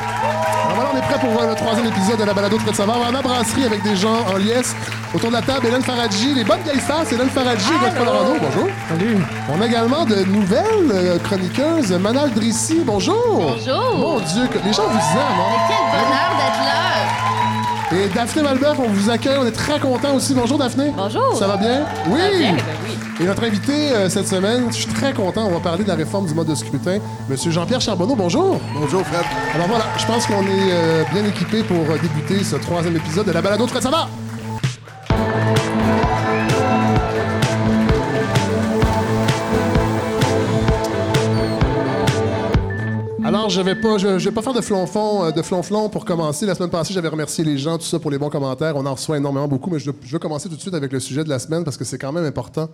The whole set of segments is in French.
Alors voilà, on est prêt pour euh, le troisième épisode de la balado de savoir. On a brasserie avec des gens en liesse. Autour de la table, Hélène Faradji, les bonnes vieilles stars, c'est Hélène Faradji et Godefroy Laurando. Bonjour. Salut. On a également de nouvelles euh, chroniqueuses. Manal Drissi, bonjour. Bonjour. Mon Dieu, que les gens vous aiment, hein? Quel bonheur d'être là. Et Daphné Malbeuf, on vous accueille. On est très contents aussi. Bonjour, Daphné. Bonjour. Ça va bien? Oui. Ça va bien, ben oui. Et notre invité euh, cette semaine, je suis très content. On va parler de la réforme du mode de scrutin. Monsieur Jean-Pierre Charbonneau, bonjour. Bonjour Fred. Alors voilà, je pense qu'on est euh, bien équipé pour débuter ce troisième épisode de la balado ça va. Alors, je vais pas, je, je vais pas faire de flonflon, euh, de flonflon pour commencer. La semaine passée, j'avais remercié les gens, tout ça, pour les bons commentaires. On en reçoit énormément beaucoup, mais je, je veux commencer tout de suite avec le sujet de la semaine parce que c'est quand même important.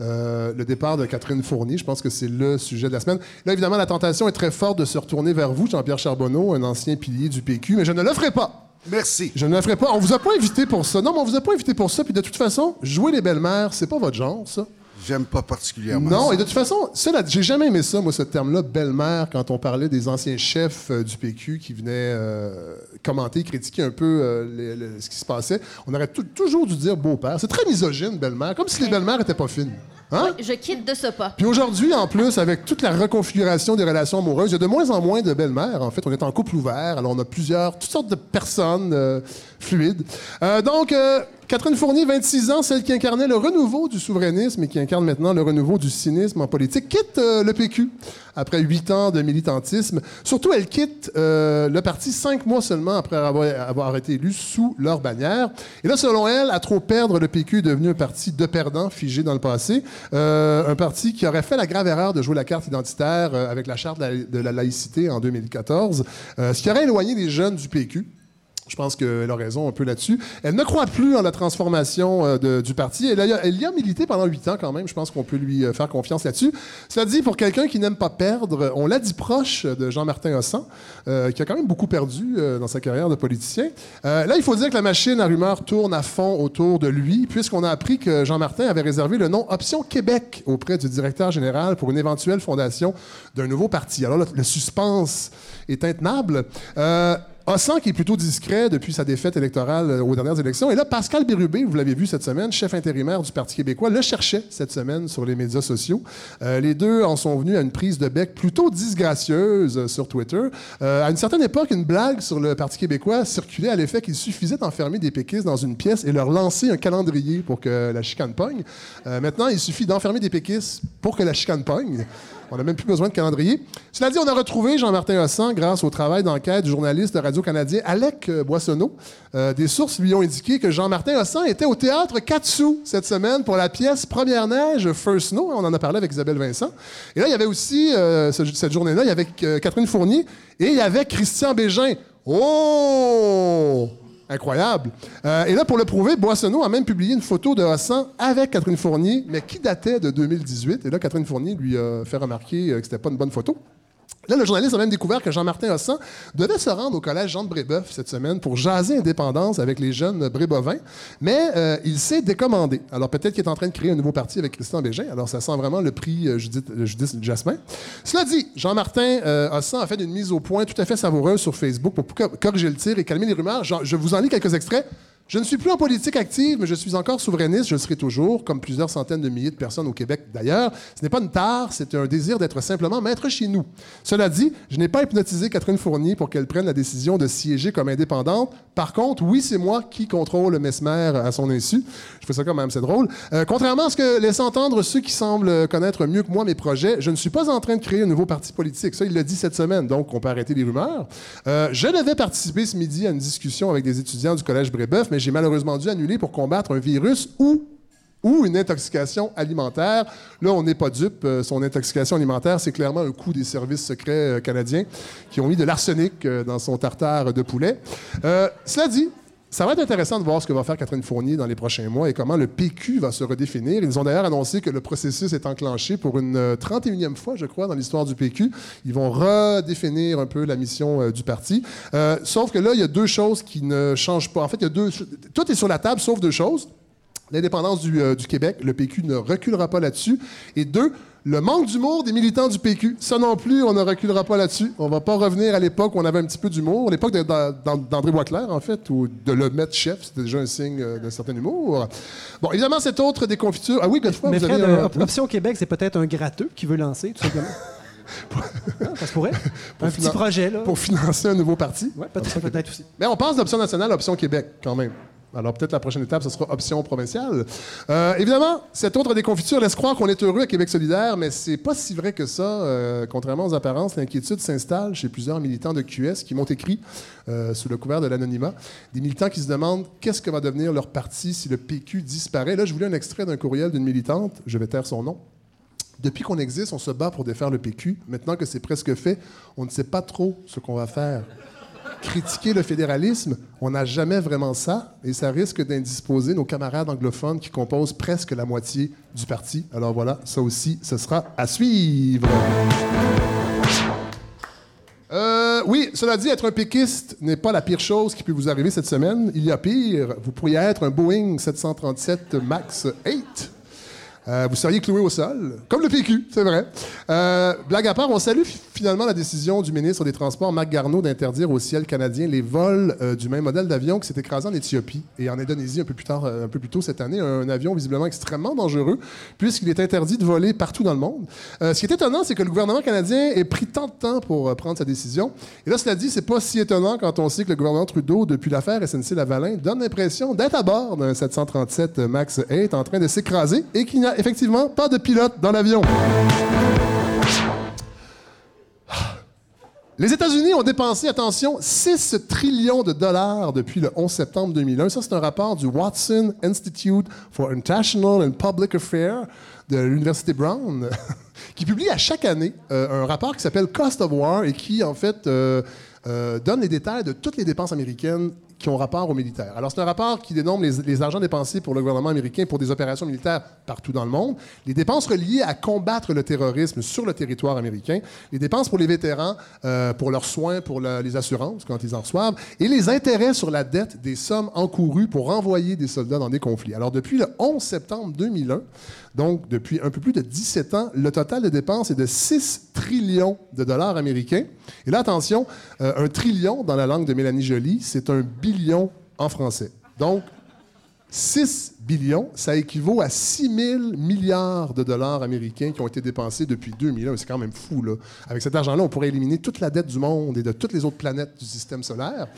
Euh, le départ de Catherine Fournier, je pense que c'est le sujet de la semaine. Là, évidemment, la tentation est très forte de se retourner vers vous, Jean-Pierre Charbonneau, un ancien pilier du PQ, mais je ne le ferai pas. Merci. Je ne le ferai pas. On vous a pas invité pour ça. Non, mais on vous a pas invité pour ça. Puis de toute façon, jouer les belles-mères, c'est pas votre genre, ça. J'aime pas particulièrement. Non, ça. et de toute façon, j'ai jamais aimé ça, moi, ce terme-là, belle-mère, quand on parlait des anciens chefs euh, du PQ qui venaient euh, commenter, critiquer un peu euh, les- ce qui se passait. On aurait tou- toujours dû dire beau-père. C'est très misogyne, belle-mère, comme si les belles-mères étaient pas fines. Hein? Je quitte de ce pas. Puis aujourd'hui, en plus, avec toute la reconfiguration des relations amoureuses, il y a de moins en moins de belles-mères. En fait, on est en couple ouvert, alors on a plusieurs, toutes sortes de personnes fluides. Euh, donc, euh, Catherine Fournier, 26 ans, celle qui incarnait le renouveau du souverainisme et qui incarne maintenant le renouveau du cynisme en politique, quitte euh, le PQ après huit ans de militantisme. Surtout, elle quitte le parti cinq mois seulement après avoir, été élue sous leur bannière. Et là, selon elle, à trop perdre, le PQ est devenu un parti de perdants figé dans le passé. Un parti qui aurait fait la grave erreur de jouer la carte identitaire avec la charte de la, de la laïcité en 2014, euh, ce qui aurait éloigné les jeunes du PQ. Je pense qu'elle a raison un peu là-dessus. Elle ne croit plus en la transformation euh, du parti. Elle, y a milité pendant huit ans quand même. Je pense qu'on peut lui euh, faire confiance là-dessus. Cela dit, pour quelqu'un qui n'aime pas perdre, on l'a dit proche de Jean-Martin Hossan, euh, qui a quand même beaucoup perdu euh, dans sa carrière de politicien. Là, il faut dire que la machine à rumeurs tourne à fond autour de lui, puisqu'on a appris que Jean-Martin avait réservé le nom Option Québec auprès du directeur général pour une éventuelle fondation d'un nouveau parti. Alors là, le suspense est intenable. Hossan, qui est plutôt discret depuis sa défaite électorale euh, aux dernières élections. Et là, Pascal Bérubé, vous l'avez vu cette semaine, chef intérimaire du Parti québécois, le cherchait cette semaine sur les médias sociaux. Euh, les deux en sont venus à une prise de bec plutôt disgracieuse euh, sur Twitter. À une certaine époque, une blague sur le Parti québécois circulait à l'effet qu'il suffisait d'enfermer des péquistes dans une pièce et leur lancer un calendrier pour que la chicane pogne. Maintenant, il suffit d'enfermer des péquistes pour que la chicane pogne. On n'a même plus besoin de calendrier. Cela dit, on a retrouvé Jean-Martin Hossan grâce au travail d'enquête du journaliste de Radio-Canadien Alec euh, Boissonneau. Euh, des sources lui ont indiqué que Jean-Martin Hossan était au théâtre Katsu cette semaine pour la pièce Première neige, First Snow. On en a parlé avec Isabelle Vincent. Et là, il y avait aussi, euh, ce- cette journée-là, il y avait euh, Catherine Fournier et il y avait Christian Bégin. Oh! Incroyable. Euh, et là, pour le prouver, Boissonneau a même publié une photo de Hassan avec Catherine Fournier, mais qui datait de 2018. Et là, Catherine Fournier lui a fait remarquer euh, que c'était pas une bonne photo. Là, le journaliste a même découvert que Jean-Martin Hossan devait se rendre au collège Jean de Brébeuf cette semaine pour jaser indépendance avec les jeunes brébovins, mais euh, il s'est décommandé. Alors peut-être qu'il est en train de créer un nouveau parti avec Christian Bégin. Alors ça sent vraiment le prix euh, Judith, euh, Judith Jasmin. Cela dit, Jean-Martin Hossan a fait une mise au point tout à fait savoureuse sur Facebook pour co- corriger le tir et calmer les rumeurs. Je vous en lis quelques extraits. Je ne suis plus en politique active, mais je suis encore souverainiste, je le serai toujours, comme plusieurs centaines de milliers de personnes au Québec d'ailleurs. Ce n'est pas une tare, c'est un désir d'être simplement maître chez nous. Cela dit, je n'ai pas hypnotisé Catherine Fournier pour qu'elle prenne la décision de siéger comme indépendante. Par contre, oui, c'est moi qui contrôle Mesmer à son insu. Fais ça quand même, c'est drôle. Euh, contrairement à ce que laissent entendre ceux qui semblent connaître mieux que moi mes projets, je ne suis pas en train de créer un nouveau parti politique. Ça, il l'a dit cette semaine, donc on peut arrêter les rumeurs. Euh, je devais participer ce midi à une discussion avec des étudiants du Collège Brébeuf, mais j'ai malheureusement dû annuler pour combattre un virus ou ou une intoxication alimentaire. Là, on n'est pas dupe. Euh, son intoxication alimentaire, c'est clairement un coup des services secrets canadiens qui ont mis de l'arsenic dans son tartare de poulet. Cela dit, ça va être intéressant de voir ce que va faire Catherine Fournier dans les prochains mois et comment le PQ va se redéfinir. Ils ont d'ailleurs annoncé que le processus est enclenché pour une euh, 31e fois, je crois, dans l'histoire du PQ. Ils vont redéfinir un peu la mission euh, du parti. Euh, sauf que là, il y a deux choses qui ne changent pas. En fait, il y a deux... Tout est sur la table, sauf deux choses. L'indépendance du, euh, du Québec. Le PQ ne reculera pas là-dessus. Et deux, le manque d'humour des militants du PQ. Ça non plus, on ne reculera pas là-dessus. On va pas revenir à l'époque où on avait un petit peu d'humour. L'époque d'André Boisclair, en fait, ou de le mettre chef, c'était déjà un signe euh, d'un certain humour. Bon, évidemment, cette autre déconfiture... Ah oui, Godefroy, Mais vous Fred, avez un- euh, Option Québec, c'est peut-être un gratteux qui veut lancer, tout simplement. Hein, ça se pourrait. un petit projet, là. pour financer un nouveau parti. Ouais, peut-être peut-être aussi. Mais on passe d'option nationale à option Québec, quand même. Alors peut-être la prochaine étape, ce sera option provinciale. Euh, évidemment, cette autre déconfiture laisse croire qu'on est heureux à Québec solidaire, mais c'est pas si vrai que ça. Euh, contrairement aux apparences, l'inquiétude s'installe chez plusieurs militants de QS qui m'ont écrit, euh, sous le couvert de l'anonymat, des militants qui se demandent qu'est-ce que va devenir leur parti si le PQ disparaît. Là, je voulais un extrait d'un courriel d'une militante, je vais taire son nom. Depuis qu'on existe, on se bat pour défaire le PQ. Maintenant que c'est presque fait, on ne sait pas trop ce qu'on va faire. Critiquer le fédéralisme, on n'a jamais vraiment ça, et ça risque d'indisposer nos camarades anglophones qui composent presque la moitié du parti. Alors voilà, ça aussi, ce sera à suivre. Euh, oui, cela dit, être un péquiste n'est pas la pire chose qui peut vous arriver cette semaine. Il y a pire. Vous pourriez être un Boeing 737 MAX 8. Euh, vous seriez cloué au sol, comme le PQ, c'est vrai. Euh, blague à part, on salue finalement la décision du ministre des Transports, Marc Garneau, d'interdire au ciel canadien les vols euh, du même modèle d'avion qui s'est écrasé en Éthiopie et en Indonésie un peu plus tard, euh, un peu plus tôt cette année, un avion visiblement extrêmement dangereux puisqu'il est interdit de voler partout dans le monde. Euh, ce qui est étonnant, c'est que le gouvernement canadien ait pris tant de temps pour prendre sa décision. Et là, cela dit, c'est pas si étonnant quand on sait que le gouvernement Trudeau, depuis l'affaire SNC-Lavalin, donne l'impression d'être à bord d'un 737 MAX 8 en train de s'écraser et qu'il n'y a effectivement pas de pilote dans l'avion. Les États-Unis ont dépensé, attention, 6 trillions de dollars depuis le 11 septembre 2001. Ça, c'est un rapport du Watson Institute for International and Public Affairs de l'Université Brown, qui publie à chaque année euh, un rapport qui s'appelle Cost of War et qui, en fait, euh, euh, donne les détails de toutes les dépenses américaines qui ont rapport aux militaires. Alors, c'est un rapport qui dénombre les, les argents dépensés pour le gouvernement américain pour des opérations militaires partout dans le monde, les dépenses reliées à combattre le terrorisme sur le territoire américain, les dépenses pour les vétérans, euh, pour leurs soins, pour les assurances quand ils en reçoivent, et les intérêts sur la dette des sommes encourues pour renvoyer des soldats dans des conflits. Alors, depuis le 11 septembre 2001, donc depuis un peu plus de 17 ans, le total de dépenses est de 6 trillions de dollars américains. Et là, attention, euh, un trillion dans la langue de Mélanie Joly, c'est un billion en français. Donc, 6 billions, ça équivaut à 6 000 milliards de dollars américains qui ont été dépensés depuis 2001. C'est quand même fou, là. Avec cet argent-là, on pourrait éliminer toute la dette du monde et de toutes les autres planètes du système solaire.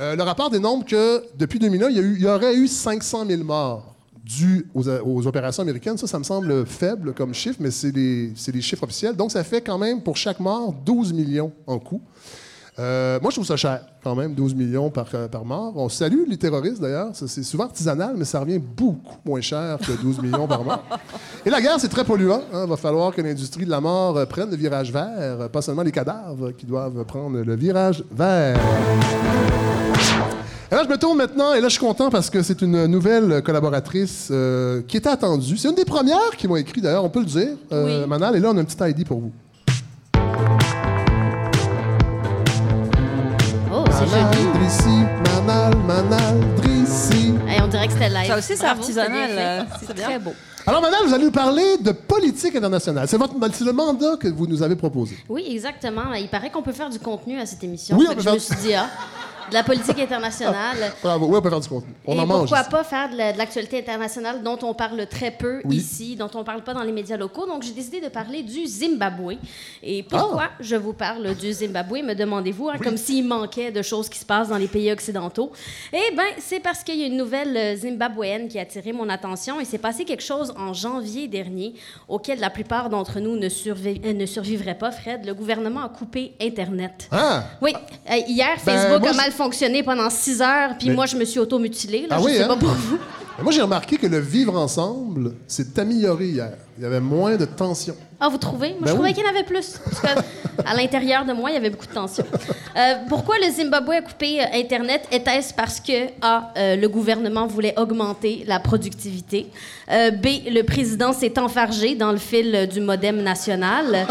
Euh, le rapport dénombre que depuis 2001, il y, aurait eu 500 000 morts dues aux, aux opérations américaines. Ça, ça me semble faible comme chiffre, mais c'est les, chiffres officiels. Donc, ça fait quand même pour chaque mort 12 millions en coût. Euh, moi, je trouve ça cher, quand même, 12 millions par, euh, par mort. On salue les terroristes, d'ailleurs. C'est souvent artisanal, mais ça revient beaucoup moins cher que 12 millions par mort. Et la guerre, c'est très polluant. Il va falloir que l'industrie de la mort euh, prenne le virage vert, pas seulement les cadavres qui doivent prendre le virage vert. Et là, je me tourne maintenant, et là, je suis content parce que c'est une nouvelle collaboratrice euh, qui était attendue. C'est une des premières qui m'a écrit, d'ailleurs, on peut le dire, euh, Oui. Manal. Et là, on a un petit ID pour vous. Oh, c'est Manal, joli. Drissi, Manal, Manal, Drissi. Hey, on dirait que c'était live. Ça aussi, c'est artisanal, euh, c'est très beau. Alors, Manal, vous allez nous parler de politique internationale. C'est, votre, c'est le mandat que vous nous avez proposé. Oui, exactement. Il paraît qu'on peut faire du contenu à cette émission. Oui, on peut je me suis dit, ah, de la politique internationale. Bravo. Oui, on peut faire du contenu. On Et en mange. pourquoi ici. pas faire de la- de l'actualité internationale dont on parle très peu Oui. ici, dont on parle pas dans les médias locaux. Donc, j'ai décidé de parler du Zimbabwe. Et pourquoi Ah. je vous parle du Zimbabwe, me demandez-vous, hein, comme s'il manquait de choses qui se passent dans les pays occidentaux. Eh bien, c'est parce qu'il y a une nouvelle euh, zimbabwéenne qui a attiré mon attention. Il s'est passé quelque chose en janvier dernier auquel la plupart d'entre nous ne, survi- euh, ne survivraient pas, Fred. Le gouvernement a coupé Internet. Ah! Oui, euh, hier, Ben, Facebook moi, a mal fonctionné pendant six heures, puis Mais- moi, je me suis auto-mutilée. là. Ah je oui, sais hein? pas pour vous. Mais Moi, j'ai remarqué que le vivre ensemble s'est amélioré hier. Il y avait moins de tension. Ah, vous trouvez? Moi, Ben je trouvais oui. qu'il y en avait plus. Parce que à l'intérieur de moi, il y avait beaucoup de tension. Euh, pourquoi le Zimbabwe a coupé euh, Internet? Était-ce parce que A, euh, le gouvernement voulait augmenter la productivité? Euh, B, le président s'est enfargé dans le fil euh, du modem national?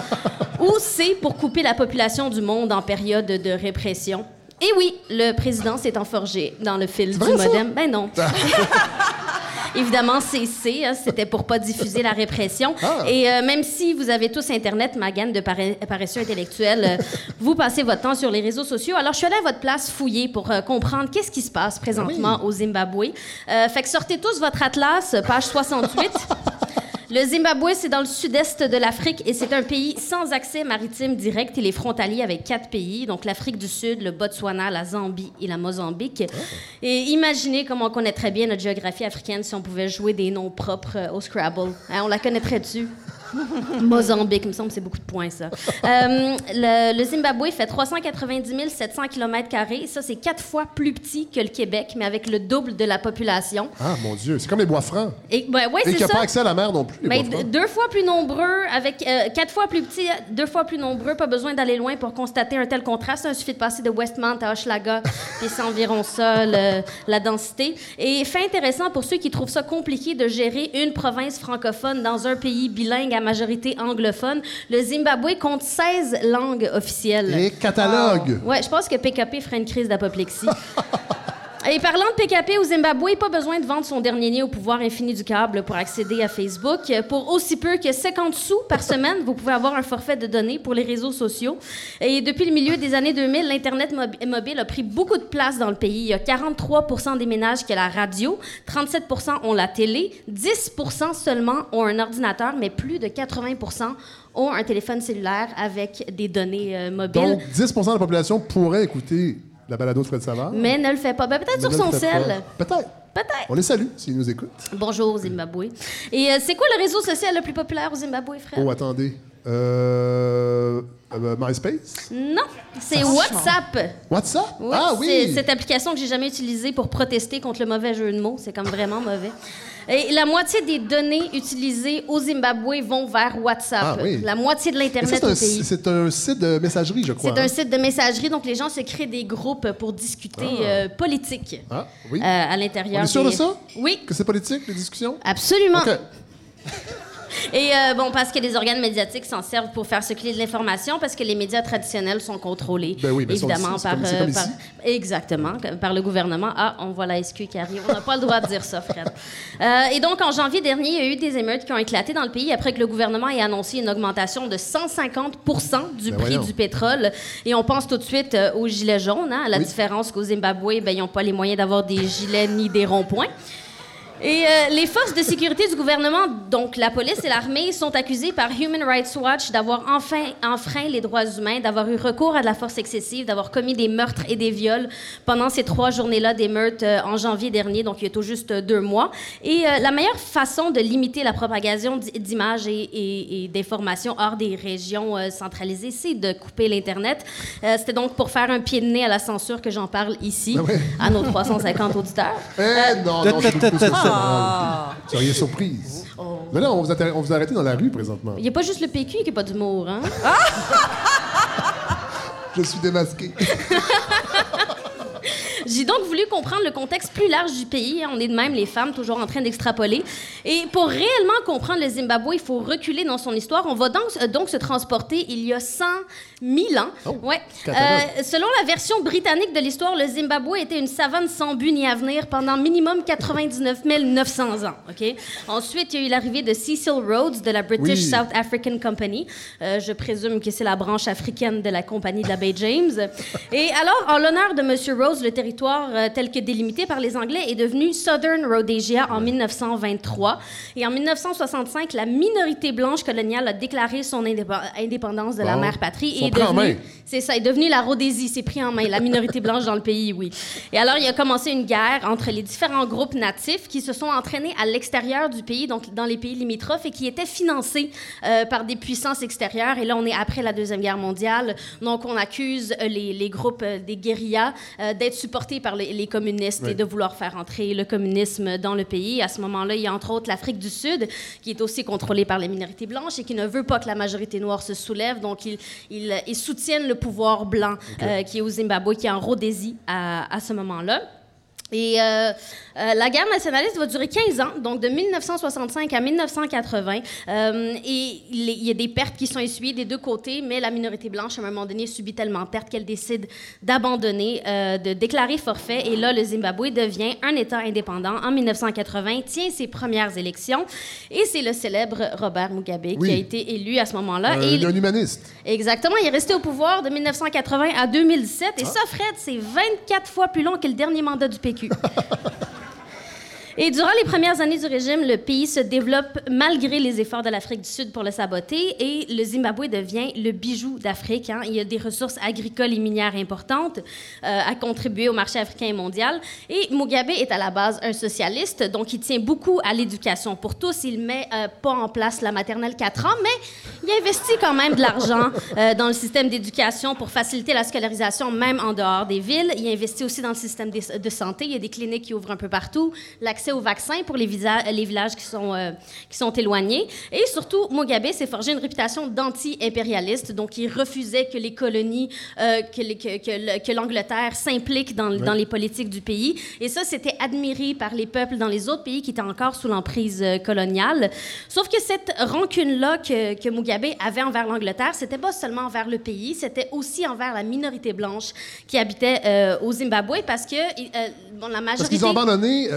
Ou C, pour couper la population du monde en période de répression? Et oui, le président s'est enforgé dans le fil du vrai, ça? modem. Ben non. évidemment CC, hein, c'était pour pas diffuser la répression. Ah. Et euh, même si vous avez tous Internet, ma gamme de pare- paresseux intellectuels, euh, vous passez votre temps sur les réseaux sociaux. Alors, je suis allée à votre place fouiller pour euh, comprendre qu'est-ce qui se passe présentement au Zimbabwe. Fait que sortez tous votre atlas, page 68. Le Zimbabwe, c'est dans le sud-est de l'Afrique et c'est un pays sans accès maritime direct. Il est frontalier avec quatre pays, donc l'Afrique du Sud, le Botswana, la Zambie et la Mozambique. Et imaginez comment on connaît très bien notre géographie africaine si on pouvait jouer des noms propres euh, au Scrabble. Hein, on la connaîtrait-tu? Mozambique, il me semble c'est beaucoup de points, ça. Euh, le, le Zimbabwe fait 390 700 km. Ça, c'est quatre fois plus petit que le Québec, mais avec le double de la population. Ah, mon Dieu. C'est comme les bois francs. Et, ben, ouais, Et qui n'a ça. pas accès à la mer non plus. les Ben, bois deux fois plus nombreux, avec euh, quatre fois plus petits, deux fois plus nombreux, pas besoin d'aller loin pour constater un tel contraste. Il suffit de passer de Westmount à Hochelaga, puis c'est environ ça, le- la densité. Et fait intéressant pour ceux qui trouvent ça compliqué de gérer une province francophone dans un pays bilingue à majorité anglophone, le Zimbabwe compte 16 langues officielles. Et catalogue. Ouais, je pense que PKP ferait une crise d'apoplexie. Et parlant de PKP au Zimbabwe, pas besoin de vendre son dernier nez au pouvoir infini du câble pour accéder à Facebook. Pour aussi peu que 50 sous par semaine, vous pouvez avoir un forfait de données pour les réseaux sociaux. Et depuis le milieu des années 2000, l'Internet mobi- mobile a pris beaucoup de place dans le pays. Il y a 43% des ménages qui ont la radio, 37% ont la télé, 10% seulement ont un ordinateur, mais plus de 80% ont un téléphone cellulaire avec des données euh, mobiles. Donc, 10% de la population pourrait écouter la balado de Fred Savard. Mais ne le fait pas. Ben, peut-être sur son sel. Peut-être. Peut-être. On les salue s'ils nous écoutent. Bonjour, Zimbabwe. Et euh, c'est quoi le réseau social le plus populaire au Zimbabwe, Fred? Oh, attendez. Euh, euh, MySpace? Non, c'est WhatsApp. WhatsApp? Oui, ah C'est oui! cette application que j'ai jamais utilisée pour protester contre le mauvais jeu de mots. C'est comme vraiment mauvais. Et la moitié des données utilisées au Zimbabwe vont vers WhatsApp. Ah oui. La moitié de l'Internet c'est un, au pays. c'est un site de messagerie, je crois. C'est un hein? site de messagerie, donc les gens se créent des groupes pour discuter Ah. euh, politique Ah, oui. euh, à l'intérieur. On est sûr des- de ça? Oui, Que c'est politique, les discussions? absolument. Et euh, bon, parce que les organes médiatiques s'en servent pour faire circuler de l'information, parce que les médias traditionnels sont contrôlés, Ben oui, ben évidemment, par, comme- exactement, par le gouvernement. Ah, on voit la SQ qui arrive. On n'a pas le droit de dire ça, Fred. Euh, et donc, en janvier dernier, il y a eu des émeutes qui ont éclaté dans le pays après que le gouvernement ait annoncé une augmentation de 150% du Ben prix voyons. du pétrole. Et on pense tout de suite euh, aux gilets jaunes, hein, à la Oui. différence qu'au Zimbabwe, ben, ils n'ont pas les moyens d'avoir des gilets ni des ronds-points. Et euh, les forces de sécurité du gouvernement, donc la police et l'armée, sont accusées par Human Rights Watch d'avoir enfin enfreint les droits humains, d'avoir eu recours à de la force excessive, d'avoir commis des meurtres et des viols pendant ces trois journées-là d'émeutes euh, en janvier dernier, donc il y a tout juste deux mois. Et euh, la meilleure façon de limiter la propagation d'i- d'images et, et- et d'informations hors des régions euh, centralisées, c'est de couper l'Internet. Euh, C'était donc pour faire un pied de nez à la censure que j'en parle ici, Ah ouais. à nos 350 auditeurs. Eh non, non, Ah. Vous seriez surprise. Oh. Mais là, on vous, a, on vous dans la rue présentement. Il n'y a pas juste le PQ qui n'a pas d'humour, hein? Je suis démasqué. J'ai donc voulu comprendre le contexte plus large du pays. On est de même les femmes, toujours en train d'extrapoler. Et pour réellement comprendre le Zimbabwe, il faut reculer dans son histoire. On va donc, euh, donc se transporter il y a 100 000 ans. Oh, ouais. Euh, selon la version britannique de l'histoire, le Zimbabwe était une savane sans but ni avenir pendant minimum 99 900 ans. Ok? Ensuite, il y a eu l'arrivée de Cecil Rhodes de la British Oui. South African Company. Euh, je présume que c'est la branche africaine de la compagnie de la James. Et alors, en l'honneur de M. Rhodes, le territoire euh, tel que délimité par les Anglais est devenu Southern Rhodesia en 1923. Et en 1965, la minorité blanche coloniale a déclaré son indépe- indépendance de la mère patrie et est devenue c'est ça, est devenu la Rhodésie, c'est pris en main, la minorité blanche dans le pays, oui. Et alors, il a commencé une guerre entre les différents groupes natifs qui se sont entraînés à l'extérieur du pays, donc dans les pays limitrophes, et qui étaient financés euh, par des puissances extérieures. Et là, on est après la Deuxième Guerre mondiale, donc on accuse euh, les, les groupes euh, des guérillas euh, d'être supportés par les, les communistes Oui. et de vouloir faire entrer le communisme dans le pays. À ce moment-là, il y a entre autres l'Afrique du Sud, qui est aussi contrôlée par les minorités blanches et qui ne veut pas que la majorité noire se soulève. Donc, ils, ils, ils soutiennent le pouvoir blanc euh, qui est au Zimbabwe, qui est en Rhodésie à, à ce moment-là. Et euh, euh, la guerre nationaliste va durer 15 ans, donc de 1965 à 1980. Euh, et il y a des pertes qui sont essuyées des deux côtés, mais la minorité blanche, à un moment donné, subit tellement de pertes qu'elle décide d'abandonner, de déclarer forfait. Et là, le Zimbabwe devient un État indépendant en 1980, tient ses premières élections. Et c'est le célèbre Robert Mugabe qui a été élu à ce moment-là. il est un humaniste. Exactement. Il est resté au pouvoir de 1980 à 2017. Et ah. ça, Fred, c'est 24 fois plus long que le dernier mandat du PQ. Et durant les premières années du régime, le pays se développe malgré les efforts de l'Afrique du Sud pour le saboter et le Zimbabwe devient le bijou d'Afrique. Hein. Il y a des ressources agricoles et minières importantes euh, à contribuer au marché africain et mondial. Et Mugabe est à la base un socialiste, donc il tient beaucoup à l'éducation pour tous. Il met euh, pas en place la maternelle 4 ans, mais il investit quand même de l'argent euh, dans le système d'éducation pour faciliter la scolarisation même en dehors des villes. Il investit aussi dans le système de santé. Il y a des cliniques qui ouvrent un peu partout. Au vaccin pour les, les villages qui sont, euh, qui sont éloignés. Et surtout, Mugabe s'est forgé une réputation d'anti-impérialiste, donc il refusait que les colonies, euh, que, que, l'Angleterre s'implique dans, dans, les politiques du pays. Et ça, c'était admiré par les peuples dans les autres pays qui étaient encore sous l'emprise euh, coloniale. Sauf que cette rancune-là que, que Mugabe avait envers l'Angleterre, c'était pas seulement envers le pays, c'était aussi envers la minorité blanche qui habitait au Zimbabwe parce que bon, la majorité... Parce qu'ils ont abandonné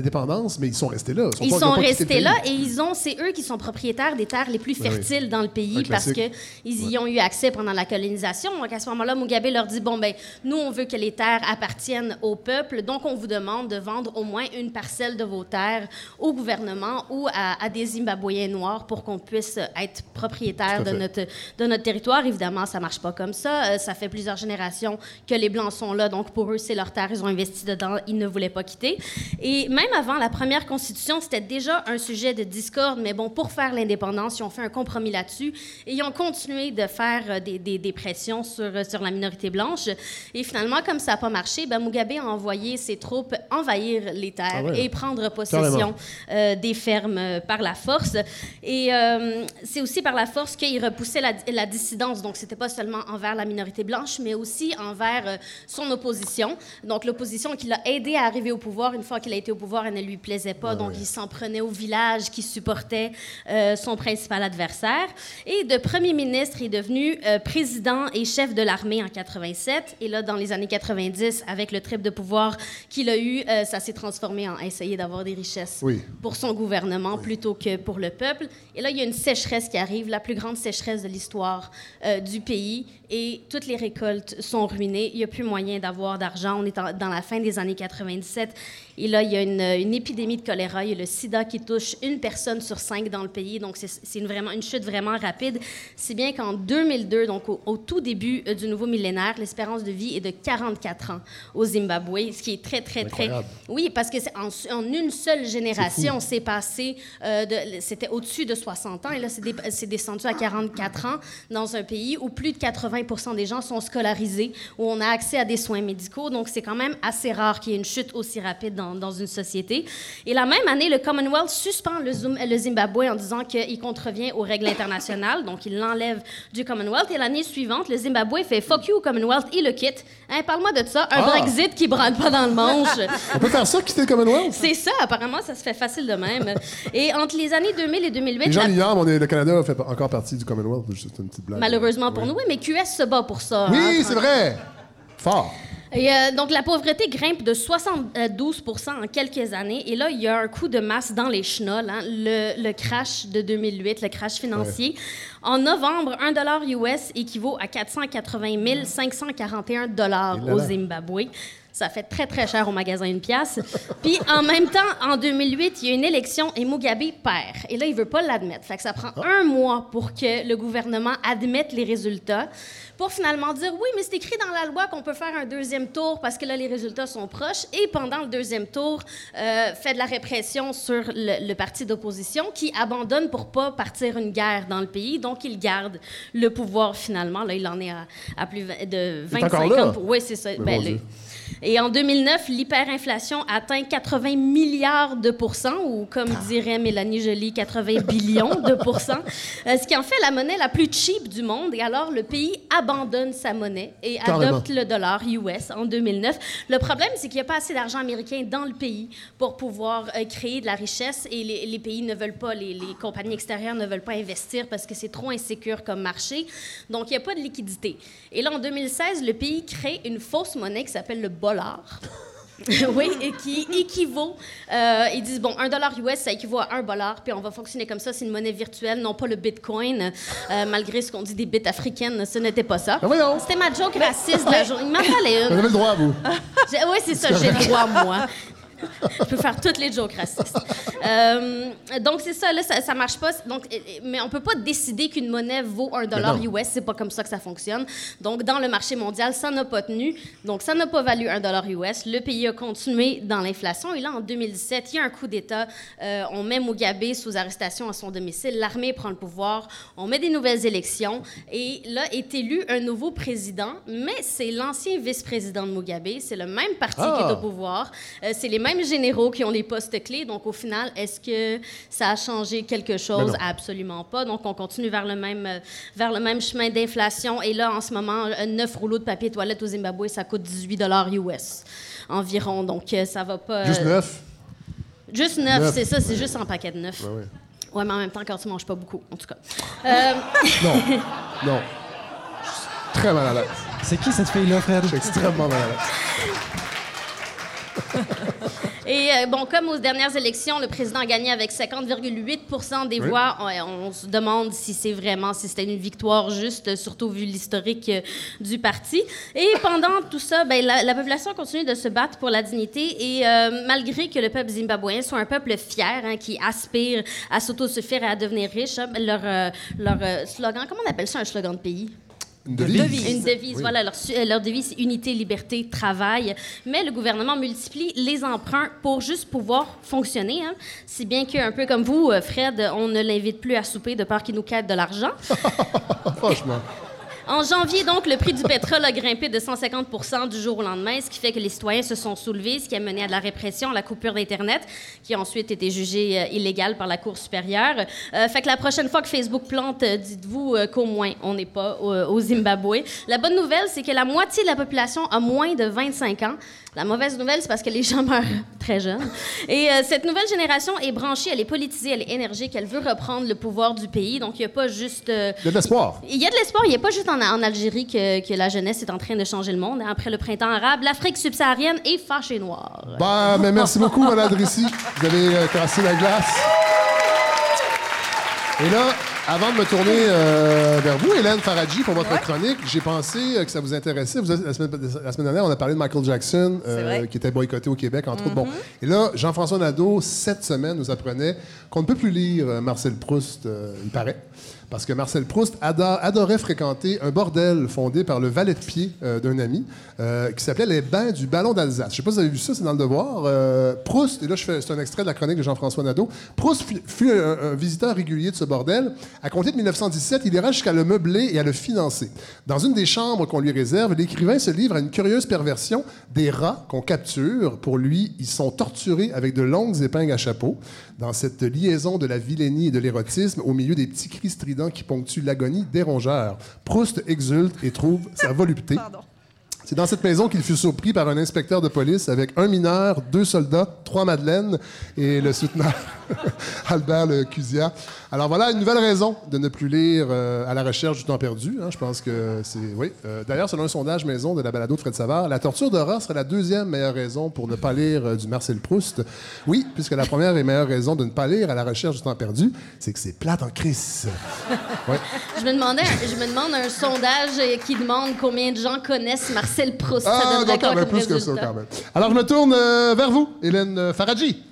l'indépendance, mais ils sont restés là. Ils sont, restés là et ils ont, c'est eux qui sont propriétaires des terres les plus fertiles dans le pays parce qu'ils y ont eu accès pendant la colonisation. Donc à ce moment-là, Mugabe leur dit bon ben nous on veut que les terres appartiennent au peuple, donc on vous demande de vendre au moins une parcelle de vos terres au gouvernement ou à, des Zimbabwéens noirs pour qu'on puisse être propriétaire de notre de notre territoire. Évidemment, ça marche pas comme ça. Euh, ça fait plusieurs générations que les blancs sont là, donc pour eux c'est leur terre, ils ont investi dedans, ils ne voulaient pas quitter. Et même avant la première constitution, c'était déjà un sujet de discorde, mais bon, pour faire l'indépendance, ils ont fait un compromis là-dessus et ils ont continué de faire euh, des, des, pressions sur, euh, sur la minorité blanche. Et finalement, comme ça n'a pas marché, ben, Mugabe a envoyé ses troupes envahir les terres ah et prendre possession euh, des fermes par la force. Et c'est aussi par la force qu'il repoussait la, la, dissidence. Donc, c'était pas seulement envers la minorité blanche, mais aussi envers son opposition. Donc, l'opposition qui l'a aidé à arriver au pouvoir une fois qu'il a été au pouvoir, elle ne lui plaisait pas, donc il s'en prenait au village qui supportait euh, son principal adversaire. Et de premier ministre, il est devenu euh, président et chef de l'armée en 87. Et là, dans les années 90, avec le trip de pouvoir qu'il a eu, euh, ça s'est transformé en essayer d'avoir des richesses pour son gouvernement plutôt que pour le peuple. Et là, il y a une sécheresse qui arrive, la plus grande sécheresse de l'histoire du pays, et toutes les récoltes sont ruinées. Il n'y a plus moyen d'avoir d'argent. On est dans la fin des années 97. Et là, il y a une, une, épidémie de choléra. Il y a le sida qui touche une personne sur cinq dans le pays. Donc, c'est une, vraiment, une chute vraiment rapide. Si bien qu'en 2002, donc au, tout début euh, du nouveau millénaire, l'espérance de vie est de 44 ans au Zimbabwe, ce qui est très, très, très... Oui, parce que en, en, une seule génération, c'est passé... Euh, C'était au-dessus de 60 ans. Et là, c'est descendu à 44 ans dans un pays où plus de 80% des gens sont scolarisés, où on a accès à des soins médicaux. Donc, c'est quand même assez rare qu'il y ait une chute aussi rapide dans dans, une société. Et la même année, le Commonwealth suspend le, le Zimbabwe en disant qu'il contrevient aux règles internationales, donc il l'enlève du Commonwealth. Et l'année suivante, le Zimbabwe fait fuck you au Commonwealth, il le quitte. Hein, Parle-moi de ça, un ah! Brexit qui brade pas dans le manche. On peut faire ça, quitter le Commonwealth? C'est ça, apparemment, ça se fait facile de même. Et entre les années 2000 et 2008... Les gens la... on est, le Canada fait encore partie du Commonwealth, juste une petite blague. Malheureusement pour nous, oui, mais QS se bat pour ça. Oui, hein, c'est vrai! Fort. Et, euh, donc, la pauvreté grimpe de 72% en quelques années. Et là, il y a un coup de masse dans les chenolles. Hein. Le, crash de 2008, le crash financier. En novembre, 1 dollar US équivaut à 480 541 dollars au Zimbabwe. Ça fait très, très cher au magasin une pièce. Puis, en même temps, en 2008, il y a une élection et Mugabe perd. Et là, il veut pas l'admettre. Fait que ça prend un mois pour que le gouvernement admette les résultats pour finalement dire oui, mais c'est écrit dans la loi qu'on peut faire un deuxième tour parce que là, les résultats sont proches. Et pendant le deuxième tour, euh, fait de la répression sur le, parti d'opposition qui abandonne pour pas partir une guerre dans le pays. Donc, il garde le pouvoir finalement. Là, il en est à, plus de 25 ans. Oui, c'est ça. Ben, Et en 2009, l'hyperinflation atteint 80 milliards de pourcents, ou comme Ah. dirait Mélanie Joly, 80 billions de pourcents, euh, ce qui en fait la monnaie la plus cheap du monde. Et alors, le pays abandonne sa monnaie et Carrément. adopte le dollar US en 2009. Le problème, c'est qu'il n'y a pas assez d'argent américain dans le pays pour pouvoir euh, créer de la richesse et les, les pays ne veulent pas, les, les compagnies extérieures ne veulent pas investir parce que c'est trop insécure comme marché. Donc, il n'y a pas de liquidité. Et là, en 2016, le pays crée une fausse monnaie qui s'appelle le bollar. oui, et qui équivaut. euh, ils disent, bon, un dollar US, ça équivaut à un dollar, puis on va fonctionner comme ça, c'est une monnaie virtuelle, non pas le bitcoin. Euh, malgré ce qu'on dit des bits africaines, ce n'était pas ça. Ben. C'était ma joke raciste de la journée. Il m'en fallait Vous une. avez le droit, vous. Oui, c'est ça, j'ai le droit, moi. Je peux faire toutes les jokes racistes. Euh, donc, c'est ça, là, ça, ça marche pas. Donc, mais on peut pas décider qu'une monnaie vaut un dollar. US. C'est pas comme ça que ça fonctionne. Donc, dans le marché mondial, ça n'a pas tenu. Donc, ça n'a pas valu un dollar US. Le pays a continué dans l'inflation. Et là, en 2017, il y a un coup d'État. Euh, on met Mugabe sous arrestation à son domicile. L'armée prend le pouvoir. On met des nouvelles élections. Et là, est élu un nouveau président. Mais c'est l'ancien vice-président de Mugabe. C'est le même parti qui est Ah. au pouvoir. Euh, c'est les mêmes généraux qui ont les postes clés. Donc, au final, est-ce que ça a changé quelque chose? non. Absolument pas. Donc, on continue vers le même, euh, vers le même chemin d'inflation. Et là, en ce moment, euh, neuf rouleaux de papier toilette au Zimbabwe, ça coûte 18 US environ. Donc, euh, ça va pas... Juste euh, neuf? Juste neuf, Neuf. c'est ça. C'est juste en paquet de neuf. Ouais, ouais. Ouais, mais en même temps, quand tu manges pas beaucoup, en tout cas. Euh, Non. Non. Je suis très mal à l'aise. C'est qui cette fille-là, Fred? Je suis extrêmement mal à l'aise. Et euh, bon, comme aux dernières élections, le président a gagné avec 50,8% des Oui. voix. On, on se demande si c'est vraiment, si c'était une victoire juste, surtout vu l'historique euh, du parti. Et pendant tout ça, ben, la, la population continue de se battre pour la dignité. Et euh, malgré que le peuple zimbabwéen soit un peuple fier, hein, qui aspire à s'autosuffire et à devenir riche, hein, leur, euh, leur euh, slogan, comment on appelle ça un slogan de pays? Une devise. Une devise, Oui. voilà. Leur, euh, leur devise, c'est unité, liberté, travail. Mais le gouvernement multiplie les emprunts pour juste pouvoir fonctionner. Hein. Si bien qu'un peu comme vous, euh, Fred, on ne l'invite plus à souper de peur qu'il nous quête de l'argent. Franchement. En janvier, donc, le prix du pétrole a grimpé de 150% du jour au lendemain, ce qui fait que les citoyens se sont soulevés, ce qui a mené à de la répression, à la coupure d'Internet, qui a ensuite été jugée euh, illégale par la Cour supérieure. Euh, fait que la prochaine fois que Facebook plante, euh, dites-vous qu'au moins, on n'est pas au Zimbabwe. La bonne nouvelle, c'est que la moitié de la population a moins de 25 ans. La mauvaise nouvelle, c'est parce que les gens meurent très jeunes. Et euh, cette nouvelle génération est branchée, elle est politisée, elle est énergique, elle veut reprendre le pouvoir du pays. Donc, il n'y a pas juste... euh, Il y a de l'espoir. il y a de l'espoir. Il n'y a pas juste en, en Algérie que, que la jeunesse est en train de changer le monde. Après le printemps arabe, l'Afrique subsaharienne est fâchée noire. Ben, mais merci beaucoup, Mme Drissi. Vous avez euh, cassé la glace. Et là, avant de me tourner euh, vers vous, Hélène Faradji, pour votre chronique, j'ai pensé euh, que ça vous intéressait. Vous, la, semaine, la semaine dernière, on a parlé de Michael Jackson, euh, qui était boycotté au Québec, entre autres. Bon. Et là, Jean-François Nadeau, cette semaine, nous apprenait qu'on ne peut plus lire Marcel Proust, il paraît. Parce que Marcel Proust ado- adorait fréquenter un bordel fondé par le valet de pied euh, d'un ami euh, qui s'appelait Les Bains du Ballon d'Alsace. Je sais pas si vous avez vu ça, c'est dans le devoir. Euh, Proust, et là c'est un extrait de la chronique de Jean-François Nadeau. Proust fut, fut un, un visiteur régulier de ce bordel. À compter de 1917, il ira jusqu'à le meubler et à le financer. Dans une des chambres qu'on lui réserve, l'écrivain se livre à une curieuse perversion des rats qu'on capture. Pour lui, ils sont torturés avec de longues épingles à chapeau. Dans cette liaison de la vilainie et de l'érotisme, au milieu des petits cris stridents qui ponctuent l'agonie des rongeurs, Proust exulte et trouve sa volupté. C'est dans cette maison qu'il fut surpris par un inspecteur de police avec un mineur, deux soldats, trois madeleines et le souteneur Albert le Cusia. Alors voilà une nouvelle raison de ne plus lire euh, à la recherche du temps perdu. hein. Je pense que c'est oui. Euh, D'ailleurs, selon un sondage maison de la balado de Fred Savard, la torture rat serait la deuxième meilleure raison pour ne pas lire euh, du Marcel Proust. Oui, puisque la première et meilleure raison de ne pas lire à la recherche du temps perdu, c'est que c'est plate en crise. Je me, demandais, je me demande un sondage qui demande combien de gens connaissent Marcel Proust. ça Ah, donnerait donc quand quoi même comme plus que ça, résultat? quand même. Alors, je me tourne euh, vers vous, Hélène euh, Faradji.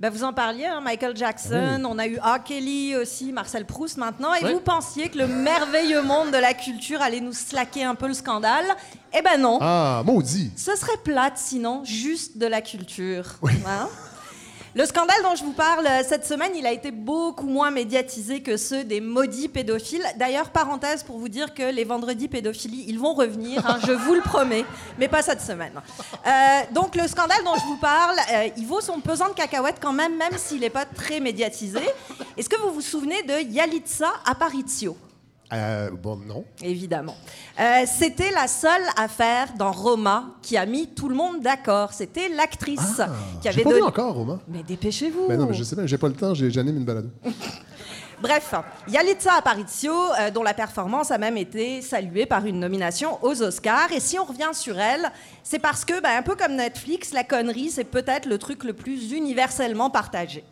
Ben, vous en parliez, hein, Michael Jackson, on a eu A. Kelly aussi, Marcel Proust maintenant, et Oui. vous pensiez que le merveilleux monde de la culture allait nous slacker un peu le scandale? Eh ben non, Ah, maudit. ce serait plate sinon, juste de la culture. Hein? Le scandale dont je vous parle euh, cette semaine, il a été beaucoup moins médiatisé que ceux des maudits pédophiles. D'ailleurs, parenthèse pour vous dire que les vendredis pédophilie, ils vont revenir, hein, je vous le promets, mais pas cette semaine. Euh, donc le scandale dont je vous parle, euh, il vaut son pesant de cacahuètes quand même, même s'il n'est pas très médiatisé. Est-ce que vous vous souvenez de Yalitza Aparicio? Euh, bon, non. Évidemment. Euh, C'était la seule affaire dans Roma qui a mis tout le monde d'accord. C'était l'actrice qui Ah, J'ai avait pas donné- vu encore, Romain. Mais dépêchez-vous. Ben non, mais je sais pas, j'ai pas le temps, j'ai- j'anime une balade. Bref, Yalitza Aparicio, euh, dont la performance a même été saluée par une nomination aux Oscars. Et si on revient sur elle, c'est parce que, ben, un peu comme Netflix, la connerie, c'est peut-être le truc le plus universellement partagé.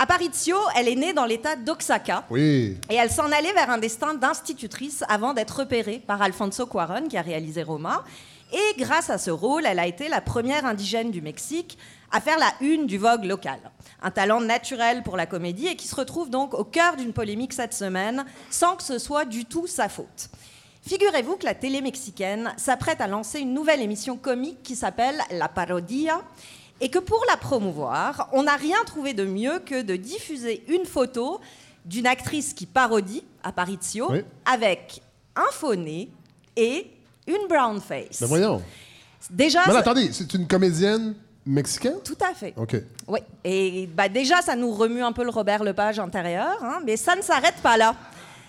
Aparicio, elle est née dans l'état d'Oaxaca. Oui. Et elle s'en allait vers un destin d'institutrice avant d'être repérée par Alfonso Cuarón, qui a réalisé Roma. Et grâce à ce rôle, elle a été la première indigène du Mexique à faire la une du Vogue local. Un talent naturel pour la comédie et qui se retrouve donc au cœur d'une polémique cette semaine, sans que ce soit du tout sa faute. Figurez-vous que la télé mexicaine s'apprête à lancer une nouvelle émission comique qui s'appelle La Parodia et que pour la promouvoir, on n'a rien trouvé de mieux que de diffuser une photo d'une actrice qui parodie Aparicio Oui. avec un faux nez et une brown face. Ben voyons. Déjà, attendez, c'est une comédienne mexicaine? tout à fait. OK. Oui, et bah déjà, ça nous remue un peu le Robert Lepage intérieur, hein, mais ça ne s'arrête pas là.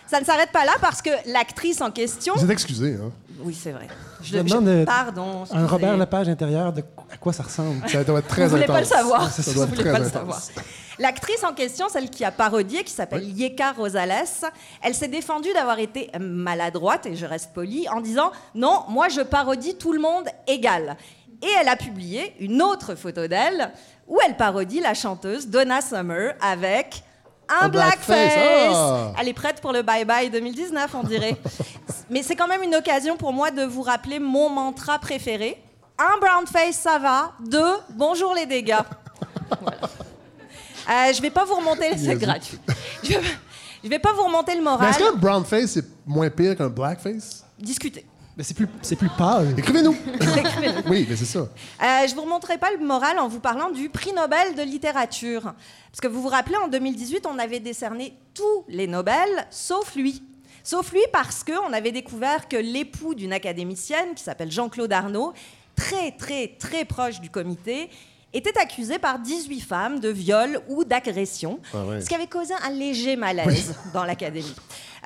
Ça ne s'arrête pas là parce que l'actrice en question. Vous êtes excusé, hein? Oui, c'est vrai. Je demande, euh, Pardon. Un. Robert Lepage intérieur, de à quoi ça ressemble? Ça doit être très Vous voulez intense. pas le savoir. Ça Vous doit être voulez très pas le intense. savoir. L'actrice en question, celle qui a parodié, qui s'appelle Yeka Rosales, elle s'est défendue d'avoir été maladroite, et je reste polie, en disant non, moi je parodie tout le monde égal. Et elle a publié une autre photo d'elle où elle parodie la chanteuse Donna Summer avec un, Un blackface, blackface. ah. Elle est prête pour le bye bye 2019, on dirait. Mais c'est quand même une occasion pour moi de vous rappeler mon mantra préféré. Un brown face, ça va. Deux, bonjour les dégâts. Euh, je vais pas vous remonter, c'est gratuit. Je vais, pas vous remonter le moral. est-ce qu'un brown face c'est moins pire qu'un blackface? Discutez. Mais c'est plus, c'est plus pâle. Écrivez-nous. oui, mais c'est ça. Euh, je vous remonterai pas le moral en vous parlant du prix Nobel de littérature. Parce que vous vous rappelez, en 2018, on avait décerné tous les Nobel, sauf lui. Sauf lui parce qu'on avait découvert que l'époux d'une académicienne, qui s'appelle Jean-Claude Arnaud, très très très proche du comité, était accusé par 18 femmes de viol ou d'agression, Ah ouais. ce qui avait causé un léger malaise dans l'académie.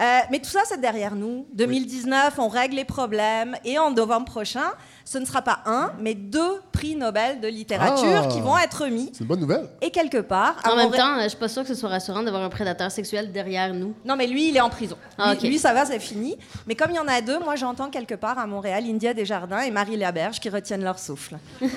Euh, mais tout ça, c'est derrière nous. 2019, on règle les problèmes et en novembre prochain, ce ne sera pas un, mais deux prix Nobel de littérature Ah. qui vont être remis. C'est une bonne nouvelle. Et quelque part, à En même Montréal- temps, je suis pas sûre que ce soit rassurant d'avoir un prédateur sexuel derrière nous. Non, mais lui, il est en prison. Ah, Lui- lui, ça va, c'est fini. Mais comme il y en a deux, moi, j'entends quelque part à Montréal India Desjardins et Marie Laberge qui retiennent leur souffle.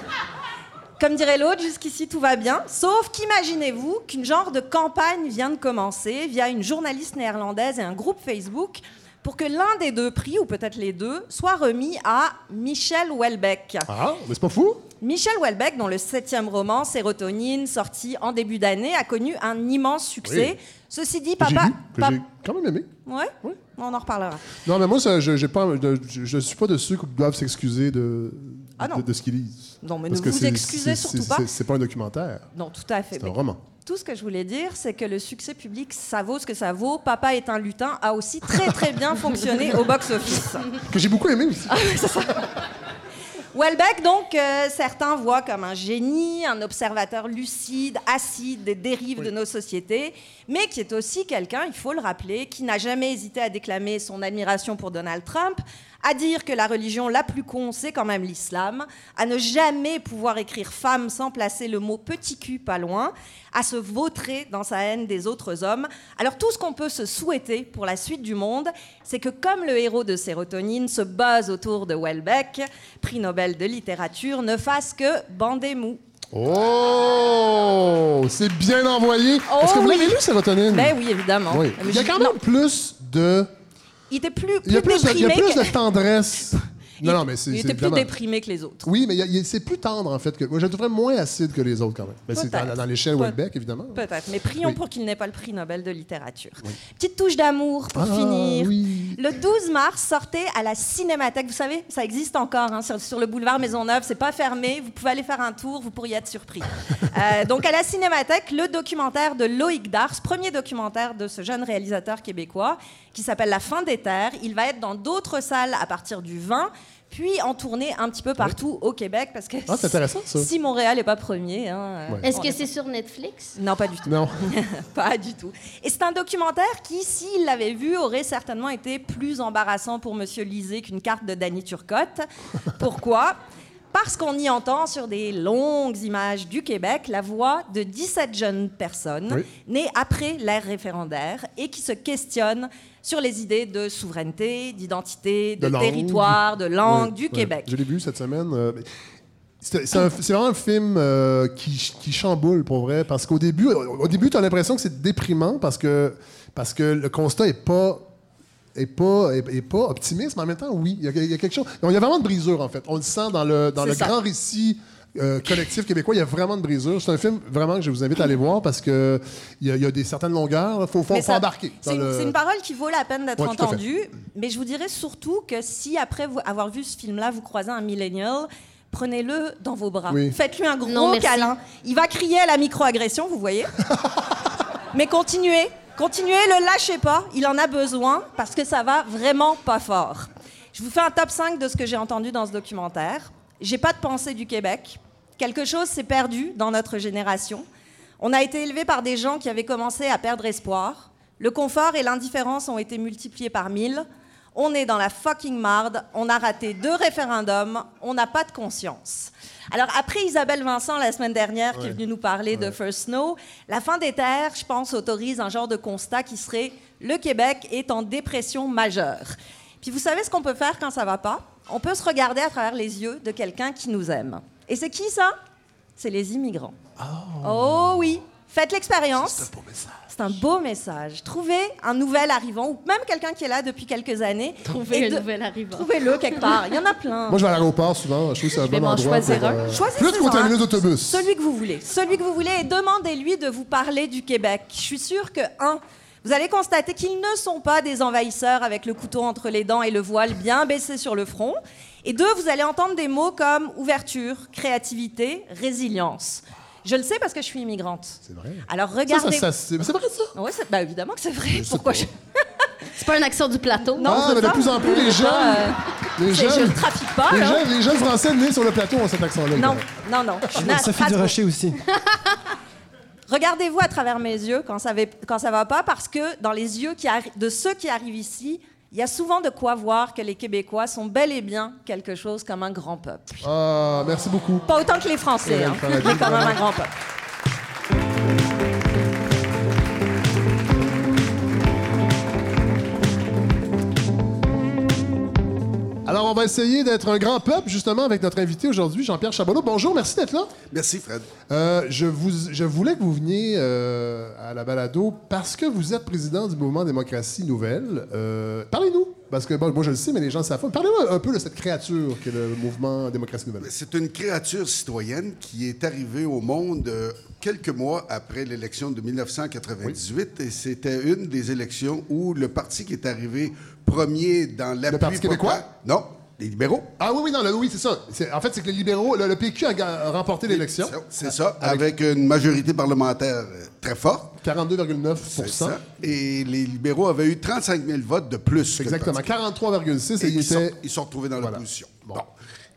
Comme dirait l'autre, jusqu'ici tout va bien. Sauf qu'imaginez-vous qu'une genre de campagne vient de commencer via une journaliste néerlandaise et un groupe Facebook pour que l'un des deux prix, ou peut-être les deux, soit remis à Michel Houellebecq. Ah, mais c'est pas fou? Michel Houellebecq, dont le septième roman, Sérotonine, sorti en début d'année, a connu un immense succès. Oui. Ceci dit, papa... lu, que pap- j'ai quand même aimé. Ouais On en reparlera. Non, mais moi, ça, je, pas, je, je suis pas de ceux qui doivent s'excuser de, Ah non. de, de ce qu'ils lisent. Non, mais Parce ne vous excusez surtout pas. c'est- C'est pas un documentaire, Non, tout à fait. c'est un roman. tout ce que je voulais dire, c'est que le succès public, ça vaut ce que ça vaut. Papa est un lutin a aussi très très bien fonctionné au box-office. Que j'ai beaucoup aimé aussi. Ah, Welbeck, donc, euh, certains voient comme un génie, un observateur lucide, acide des dérives de nos sociétés, mais qui est aussi quelqu'un, il faut le rappeler, qui n'a jamais hésité à déclamer son admiration pour Donald Trump, à dire que la religion la plus con, c'est quand même l'islam, à ne jamais pouvoir écrire femme sans placer le mot petit cul pas loin, à se vautrer dans sa haine des autres hommes. Alors tout ce qu'on peut se souhaiter pour la suite du monde, c'est que comme le héros de Sérotonine se base autour de Welbeck, prix Nobel de littérature, ne fasse que bander mou. Oh! C'est bien envoyé. Oh Est-ce que vous oui. l'avez lu, Sérotonine? Ben oui, évidemment. Oui. Il y a quand non, même plus de... il était plus, Il y a plus plus de, il y a déprimé plus que- de tendresse Non, Il- non, mais c'est- Il était plus évidemment- déprimé que les autres. Oui, mais c'est plus tendre, en fait. que Moi, je le trouverais moins acide que les autres, quand même. Mais c'est dans, dans l'échelle Welbeck, évidemment. Peut-être, mais prions Oui. pour qu'il n'ait pas le prix Nobel de littérature. Petite touche d'amour pour Ah, finir. oui. Le 12 mars sortait à la Cinémathèque. Vous savez, ça existe encore hein, sur, sur le boulevard Maisonneuve. C'est pas fermé. Vous pouvez aller faire un tour. Vous pourriez être surpris. Euh, donc à la Cinémathèque, le documentaire de Loïc Dars, premier documentaire de ce jeune réalisateur québécois, qui s'appelle La fin des terres. Il va être dans d'autres salles à partir du 20 puis en tournée un petit peu partout au Québec parce que Ah, ça. si Montréal n'est pas premier, hein, euh, Ouais. Est-ce on que est- c'est sur Netflix? non pas du tout. Non. Pas du tout. Et c'est un documentaire qui, s'il l'avait vu, aurait certainement été plus embarrassant pour Monsieur Lisée qu'une carte de Danny Turcotte. Pourquoi? Parce qu'on y entend sur des longues images du Québec la voix de 17 jeunes personnes Oui. nées après l'ère référendaire et qui se questionnent sur les idées de souveraineté, d'identité, de, territoire, de langue du. Québec. Je l'ai vu cette semaine. euh, mais C'est vraiment un film euh, qui, qui chamboule, pour vrai, parce qu'au début, au début, tu as l'impression que c'est déprimant parce que, parce que le constat est pas est pas, est, est pas optimiste, mais en même temps, oui. Il y a, il y a quelque chose. Il y a vraiment de brisure, en fait. On le sent dans le, dans le ça. grand récit euh, collectif québécois. Il y a vraiment de brisure. C'est un film vraiment que je vous invite à aller voir parce que il y a, il y a des certaines longueurs. Il faut, faut, faut ça- embarquer. C'est une, le- c'est une parole qui vaut la peine d'être Ouais, entendue, mais je vous dirais surtout que si après vous- avoir vu ce film-là, vous croisez un millennial, prenez-le dans vos bras. Oui. Faites-lui un gros Non, câlin. Il va crier à la microagression, vous voyez. mais continuez, continuez, le lâchez pas. Il en a besoin parce que ça va vraiment pas fort. Je vous fais un top 5 de ce que j'ai entendu dans ce documentaire. J'ai pas de pensée du Québec. Quelque chose s'est perdu dans notre génération. On a été élevé par des gens qui avaient commencé à perdre espoir. Le confort et l'indifférence ont été multipliés par mille. On est dans la fucking marde. On a raté deux référendums. On n'a pas de conscience. Alors, après Isabelle Vincent, la semaine dernière, qui est venue nous parler de First Snow, la fin des terres, je pense, autorise un genre de constat qui serait le Québec est en dépression majeure. Puis vous savez ce qu'on peut faire quand ça va pas? On peut se regarder à travers les yeux de quelqu'un qui nous aime. Et c'est qui ça? C'est les immigrants. Oh, oui, faites l'expérience. C'est un beau message. Trouvez un nouvel arrivant ou même quelqu'un qui est là depuis quelques années. Un de- nouvel arrivant. Trouvez-le quelque part. Il y en a plein. Moi, je vais à l'aéroport souvent. Je trouve que c'est un bon endroit. choisir pour, euh, Choisissez plus terminus d'autobus. Celui que vous voulez. Celui que vous voulez et demandez-lui de vous parler du Québec. Je suis sûre que, un, vous allez constater qu'ils ne sont pas des envahisseurs avec le couteau entre les dents et le voile bien baissé sur le front. Et deux, vous allez entendre des mots comme ouverture, créativité, résilience. Je le sais parce que je suis immigrante. C'est vrai. Alors Ça, ça, regardez. ça, c'est vrai, ça? C'est- bah, évidemment que c'est vrai. Pourquoi je... C'est pas un accent du plateau. Non, ah, mais de plus en plus, les jeunes, Euh, les c'est- je jeunes, ne trafique pas, les là. jeunes, les jeunes français nés sur le plateau ont cet accent-là. Non, non, non. Je suis née à Sophie. Durocher aussi. Regardez-vous à travers mes yeux quand ça, va, quand ça va pas, parce que dans les yeux qui de ceux qui arrivent ici, il y a souvent de quoi voir que les Québécois sont bel et bien quelque chose comme un grand peuple. Ah, merci beaucoup. Pas autant que les Français, hein, mais bise, quand même un grand peuple. Alors, on va essayer d'être un grand peuple, justement, avec notre invité aujourd'hui, Jean-Pierre Chabonneau. Bonjour, merci d'être là. Merci, Fred. Euh, je, vous, je voulais que vous veniez euh, à la balado parce que vous êtes président du mouvement Démocratie Nouvelle. Euh, Parlez-nous, parce que bon, moi je le sais, mais les gens savent pas. Parlez-moi un peu de cette créature qu'est le mouvement Démocratie Nouvelle. C'est une créature citoyenne qui est arrivée au monde quelques mois après l'élection de 1998 et c'était une des élections où le parti qui est arrivé premier dans l'appui... Parti québécois? Non, les libéraux. Ah oui, oui, non, oui, c'est ça. En fait, c'est que les libéraux, le, le PQ a, remporté l'élection. C'est ça, avec une majorité parlementaire euh, très forte. 42,9 C'est ça. Et les libéraux avaient eu 35 000 votes de plus. le Exactement. Parti 43,6 et Et il ils, sont, était. ils sont retrouvés dans Voilà. l'opposition. Bon. Bon.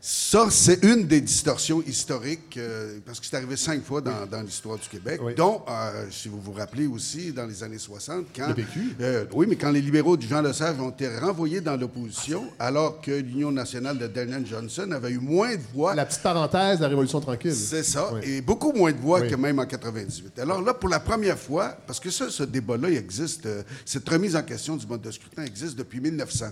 Ça, c'est une des distorsions historiques, euh, parce que c'est arrivé cinq fois dans, dans l'histoire du Québec, Oui. dont, euh, si vous vous rappelez aussi, dans les années 60, quand... Le PQ. euh, oui, mais quand les libéraux du Jean Lesage ont été renvoyés dans l'opposition, alors que l'Union nationale de Daniel Johnson avait eu moins de voix... La petite parenthèse de la Révolution tranquille. C'est ça, Oui. et beaucoup moins de voix que même en 98. Alors là, pour la première fois, parce que ça, ce débat-là, il existe, cette remise en question du mode de scrutin existe depuis 1900.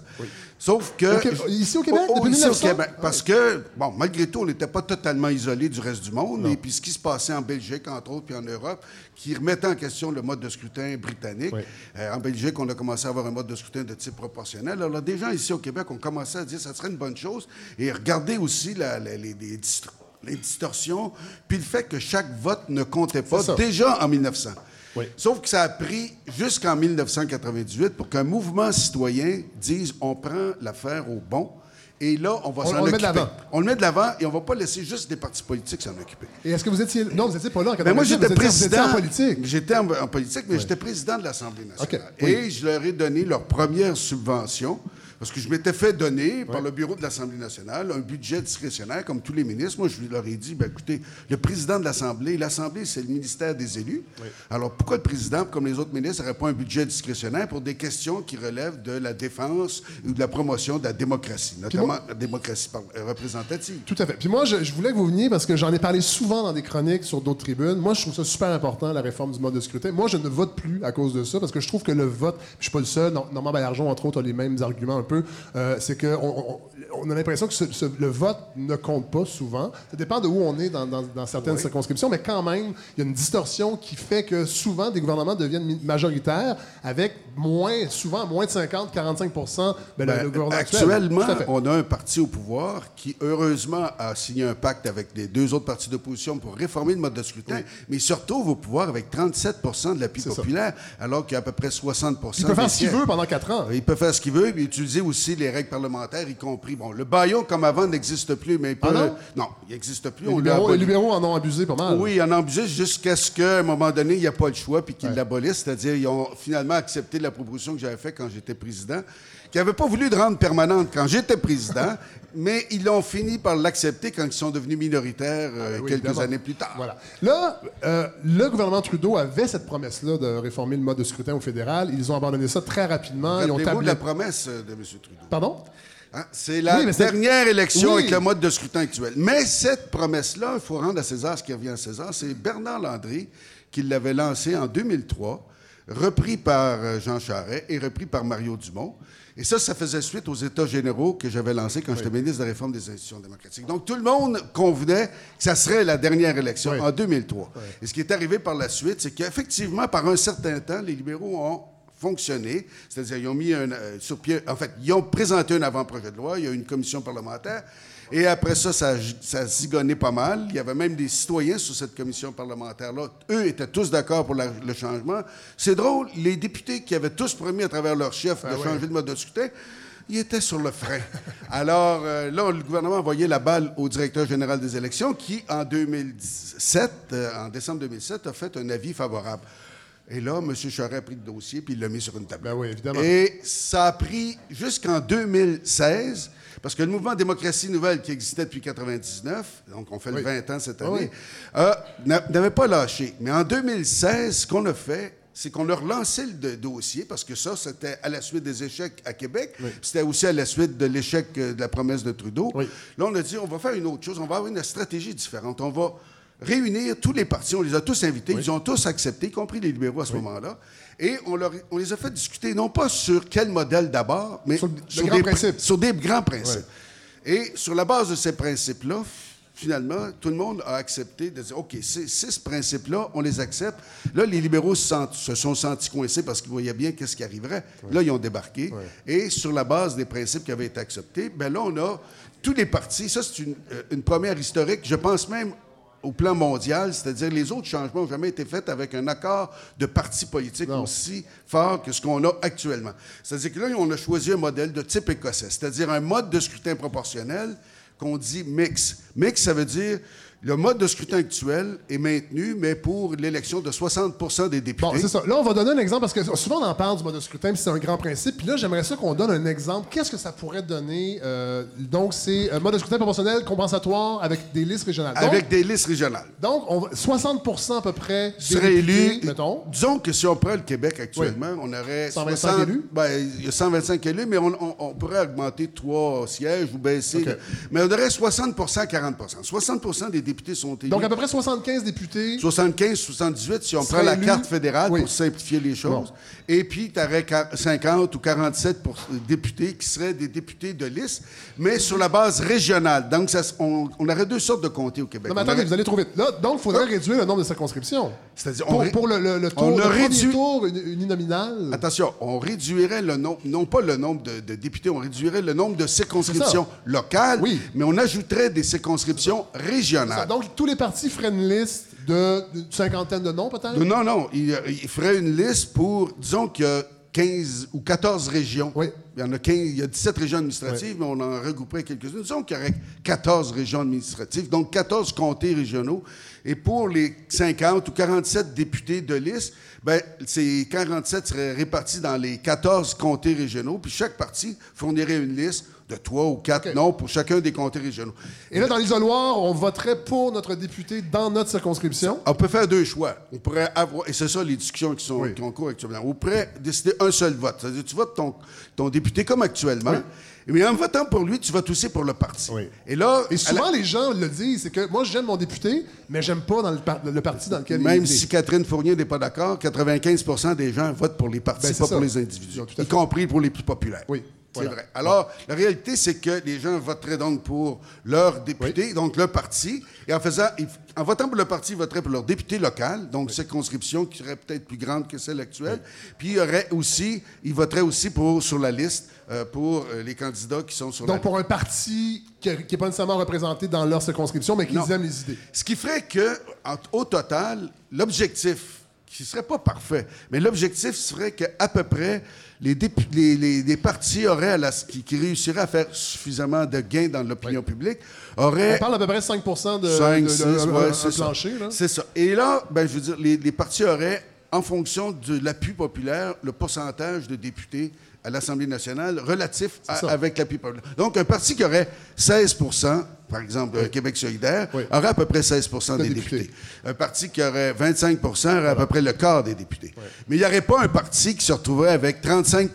Sauf que... Ici au Québec, Oh, oh, depuis ici 1900? au Québec, parce que que, bon, malgré tout, on n'était pas totalement isolé du reste du monde. Et puis ce qui se passait en Belgique, entre autres, puis en Europe, qui remettait en question le mode de scrutin britannique. Oui. Euh, en Belgique, on a commencé à avoir un mode de scrutin de type proportionnel. Alors, des gens ici au Québec ont commencé à dire que ça serait une bonne chose. Et regardez aussi la- la- les, les dist- les distorsions, puis le fait que chaque vote ne comptait pas déjà en 1900. Oui. Sauf que ça a pris jusqu'en 1998 pour qu'un mouvement citoyen dise on prend l'affaire au bon. Et là, on va s'en le met de occuper. l'avant. On le met de l'avant et on va pas laisser juste des partis politiques s'en occuper. Et est-ce que vous étiez. Non, vous n'étiez pas là en Mais Ben, moi, 98, j'étais président. en politique. J'étais en, en politique, mais j'étais président de l'Assemblée nationale. OK, oui. Et je leur ai donné leur première subvention. Parce que je m'étais fait donner par le bureau de l'Assemblée nationale un budget discrétionnaire, comme tous les ministres. Moi, je leur ai dit, ben, écoutez, le président de l'Assemblée, l'Assemblée, c'est le ministère des élus. Alors, pourquoi le président, comme les autres ministres, n'aurait pas un budget discrétionnaire pour des questions qui relèvent de la défense ou de la promotion de la démocratie, notamment la démocratie euh, représentative? Tout à fait. Puis moi, je, je voulais que vous veniez parce que j'en ai parlé souvent dans des chroniques sur d'autres tribunes. Moi, je trouve ça super important, la réforme du mode de scrutin. Moi, je ne vote plus à cause de ça parce que je trouve que le vote, je suis pas le seul, Nor- Normand Baillargeon, entre autres, a les mêmes arguments un peu. Euh, c'est que on, on a l'impression que ce- ce- le vote ne compte pas souvent. Ça dépend de où on est dans, dans- dans certaines circonscriptions, mais quand même, il y a une distorsion qui fait que souvent des gouvernements deviennent majoritaires avec moins, souvent moins de 50, 45 ben, Ben, le, gouvernement actuel. actuellement, on a un parti au pouvoir qui, heureusement, a signé un pacte avec les deux autres partis d'opposition pour réformer le mode de scrutin, mais surtout au pouvoir avec 37 de l'appui ça. populaire, alors qu'il y a à peu près 60 Il peut faire ce qu'il veut pendant quatre ans. Il peut faire ce qu'il veut, puis utiliser aussi les règles parlementaires, y compris. Bon, le baillon, comme avant, n'existe plus, mais il peut. Ah non? il n'existe plus. Les on libéraux, les libéraux en ont abusé pas mal. Oui, en abusé jusqu'à ce qu'à un moment donné, il n'y a pas le choix puis qu'ils l'abolissent. C'est-à-dire, ils ont finalement accepté la proposition que j'avais faite quand j'étais président, qu'ils n'avaient pas voulu de rendre permanente quand j'étais président, mais ils ont fini par l'accepter quand ils sont devenus minoritaires euh, Ah, oui, quelques évidemment. années plus tard. Voilà. Là, euh, le gouvernement Trudeau avait cette promesse-là de réformer le mode de scrutin au fédéral. Ils ont abandonné ça très rapidement. Ils ont tablé... de la promesse euh, de M. Trudeau. Pardon? Hein? C'est la Oui, dernière élection Oui. avec le mode de scrutin actuel. Mais cette promesse-là, il faut rendre à César ce qui revient à César. C'est Bernard Landry qui l'avait lancée en 2003, repris par euh, Jean Charest et repris par Mario Dumont. Et ça, ça faisait suite aux États généraux que j'avais lancés quand j'étais ministre de la Réforme des institutions démocratiques. Donc, tout le monde convenait que ça serait la dernière élection en 2003. Et ce qui est arrivé par la suite, c'est qu'effectivement, par un certain temps, les libéraux ont fonctionné, c'est-à-dire ils ont mis un, euh, sur pied, en fait, ils ont présenté un avant-projet de loi, il y a eu une commission parlementaire, et après ça, ça, ça zigonné pas mal. Il y avait même des citoyens sur cette commission parlementaire-là. Eux étaient tous d'accord pour la- le changement. C'est drôle, les députés qui avaient tous promis à travers leur chef de changer de mode de scrutin, ils étaient sur le frein. Alors euh, là, le gouvernement a envoyé la balle au directeur général des élections qui, en 2007, euh, en décembre 2007, a fait un avis favorable. Et là, M. Charest a pris le dossier puis il l'a mis sur une table. Ben oui, évidemment. Et ça a pris jusqu'en 2016, parce que le mouvement Démocratie Nouvelle qui existait depuis 99, donc on fait le Oui. 20 ans cette Ah année, oui. euh, n'a- n'avait pas lâché. Mais en 2016, ce qu'on a fait, c'est qu'on a relancé le do- dossier, parce que ça, c'était à la suite des échecs à Québec. C'était aussi à la suite de l'échec euh, de la promesse de Trudeau. Là, on a dit, on va faire une autre chose, on va avoir une stratégie différente. On va réunir tous les partis, on les a tous invités, ils ont tous accepté, y compris les libéraux à ce moment-là. Et on, leur- on les a fait discuter, non pas sur quel modèle d'abord, mais Sur grand des, principe. sur des grands principes. Et sur la base de ces principes-là, finalement, tout le monde a accepté de dire, OK, ces six principes-là, on les accepte. Là, les libéraux se, sont sentis coincés parce qu'ils voyaient bien qu'est-ce qui arriverait. Là, ils ont débarqué. Et sur la base des principes qui avaient été acceptés, ben là, on a tous les partis. Ça, c'est une, euh, une première historique. Je pense même au plan mondial, c'est-à-dire les autres changements n'ont jamais été faits avec un accord de partis politiques Non. aussi fort que ce qu'on a actuellement. C'est-à-dire que là, on a choisi un modèle de type écossais, c'est-à-dire un mode de scrutin proportionnel qu'on dit mix. Mix, ça veut dire le mode de scrutin actuel est maintenu, mais pour l'élection de 60% des députés. Bon, c'est ça. Là, on va donner un exemple parce que souvent on en parle du mode de scrutin, puis c'est un grand principe. Puis là, j'aimerais ça qu'on donne un exemple. Qu'est-ce que ça pourrait donner euh, Donc, c'est un mode de scrutin proportionnel compensatoire avec des listes régionales. Donc, avec des listes régionales. donc on va- 60% à peu près des serait députés, élu. mettons. Disons que si on prend le Québec actuellement, on aurait 125 60 élus? ben, il y a 125 élus, mais on, on- on pourrait augmenter trois sièges ou baisser. Mais on aurait 60 à 40 60 des députés sont élus. Donc, à peu près 75 députés. 75, 78, si on prend la élus. carte fédérale Oui. pour simplifier les choses. Et puis, tu aurais 50 ou 47 pour- députés qui seraient des députés de liste, mais sur la base régionale. Donc, ça, on, on aurait deux sortes de comtés au Québec. Non, mais attendez, aurait- vous allez trop vite. Là, donc, il faudrait réduire le nombre de circonscriptions. C'est-à-dire, Pour, ré- pour le, le- le tour, on le réduit- tour uninominal. Attention, on réduirait le nombre, non pas le nombre de, de députés, on réduirait le nombre de circonscriptions locales, Oui. mais on ajouterait des circonscriptions Ça. Donc, tous les partis feraient une liste de d'une cinquantaine de noms, peut-être? Non, non, il, il ferait une liste pour, disons qu'il y a 15 ou 14 régions. Oui. Il y en a 15, il y a 17 régions administratives, mais on en regrouperait quelques-unes. Disons qu'il y aurait 14 régions administratives, donc 14 comtés régionaux. Et pour les 50 ou 47 députés de liste, ben, ces 47 seraient répartis dans les 14 comtés régionaux, puis chaque parti fournirait une liste de trois ou quatre noms pour chacun des comtés régionaux. Et là, dans l'isoloir, on voterait pour notre député dans notre circonscription. On peut faire deux choix. On pourrait avoir, et c'est ça les discussions qui sont Oui. qui ont cours actuellement. On pourrait décider un seul vote. C'est-à-dire, tu votes ton, ton député comme actuellement, mais en votant pour lui, tu votes aussi pour le parti. Oui. Et là, Et souvent, la- les gens le disent, c'est que moi, j'aime mon député, mais j'aime pas dans le, par- le parti dans lequel même il est. si Catherine Fournier n'est pas d'accord, 95% des gens votent pour les partis, Ben, pas ça. pour les individus, y compris pour les plus populaires. Oui, C'est vrai. Alors, la réalité, c'est que les gens voteraient donc pour leur député, donc leur parti, et en faisant, en votant pour le parti, ils voteraient pour leur député local, donc circonscription qui serait peut-être plus grande que celle actuelle. Puis il y aurait aussi, ils voteraient aussi pour sur la liste euh, pour euh, les candidats qui sont sur la Donc, pour un parti qui n'est pas nécessairement représenté dans leur circonscription, mais qui aiment les idées. Ce qui ferait que, en- au total, l'objectif, qui serait pas parfait, mais l'objectif serait qu'à peu près, les, les, les- les partis auraient, à la- qui, qui réussiraient à faire suffisamment de gains dans l'opinion publique, auraient... On parle à peu près 5 de, 5, de- 6, de- ouais, un c'est ça. plancher. là. C'est ça. Et là, ben, je veux dire, les, les partis auraient, en fonction de l'appui populaire, le pourcentage de députés à l'Assemblée nationale relatif à- avec l'appui populaire. Donc, un parti qui aurait 16 par exemple, euh, Québec solidaire, Oui. aurait à peu près 16 De des députés. députés. Un parti qui aurait 25 aurait à peu près le quart des députés. Mais il n'y aurait pas un parti qui se retrouverait avec 35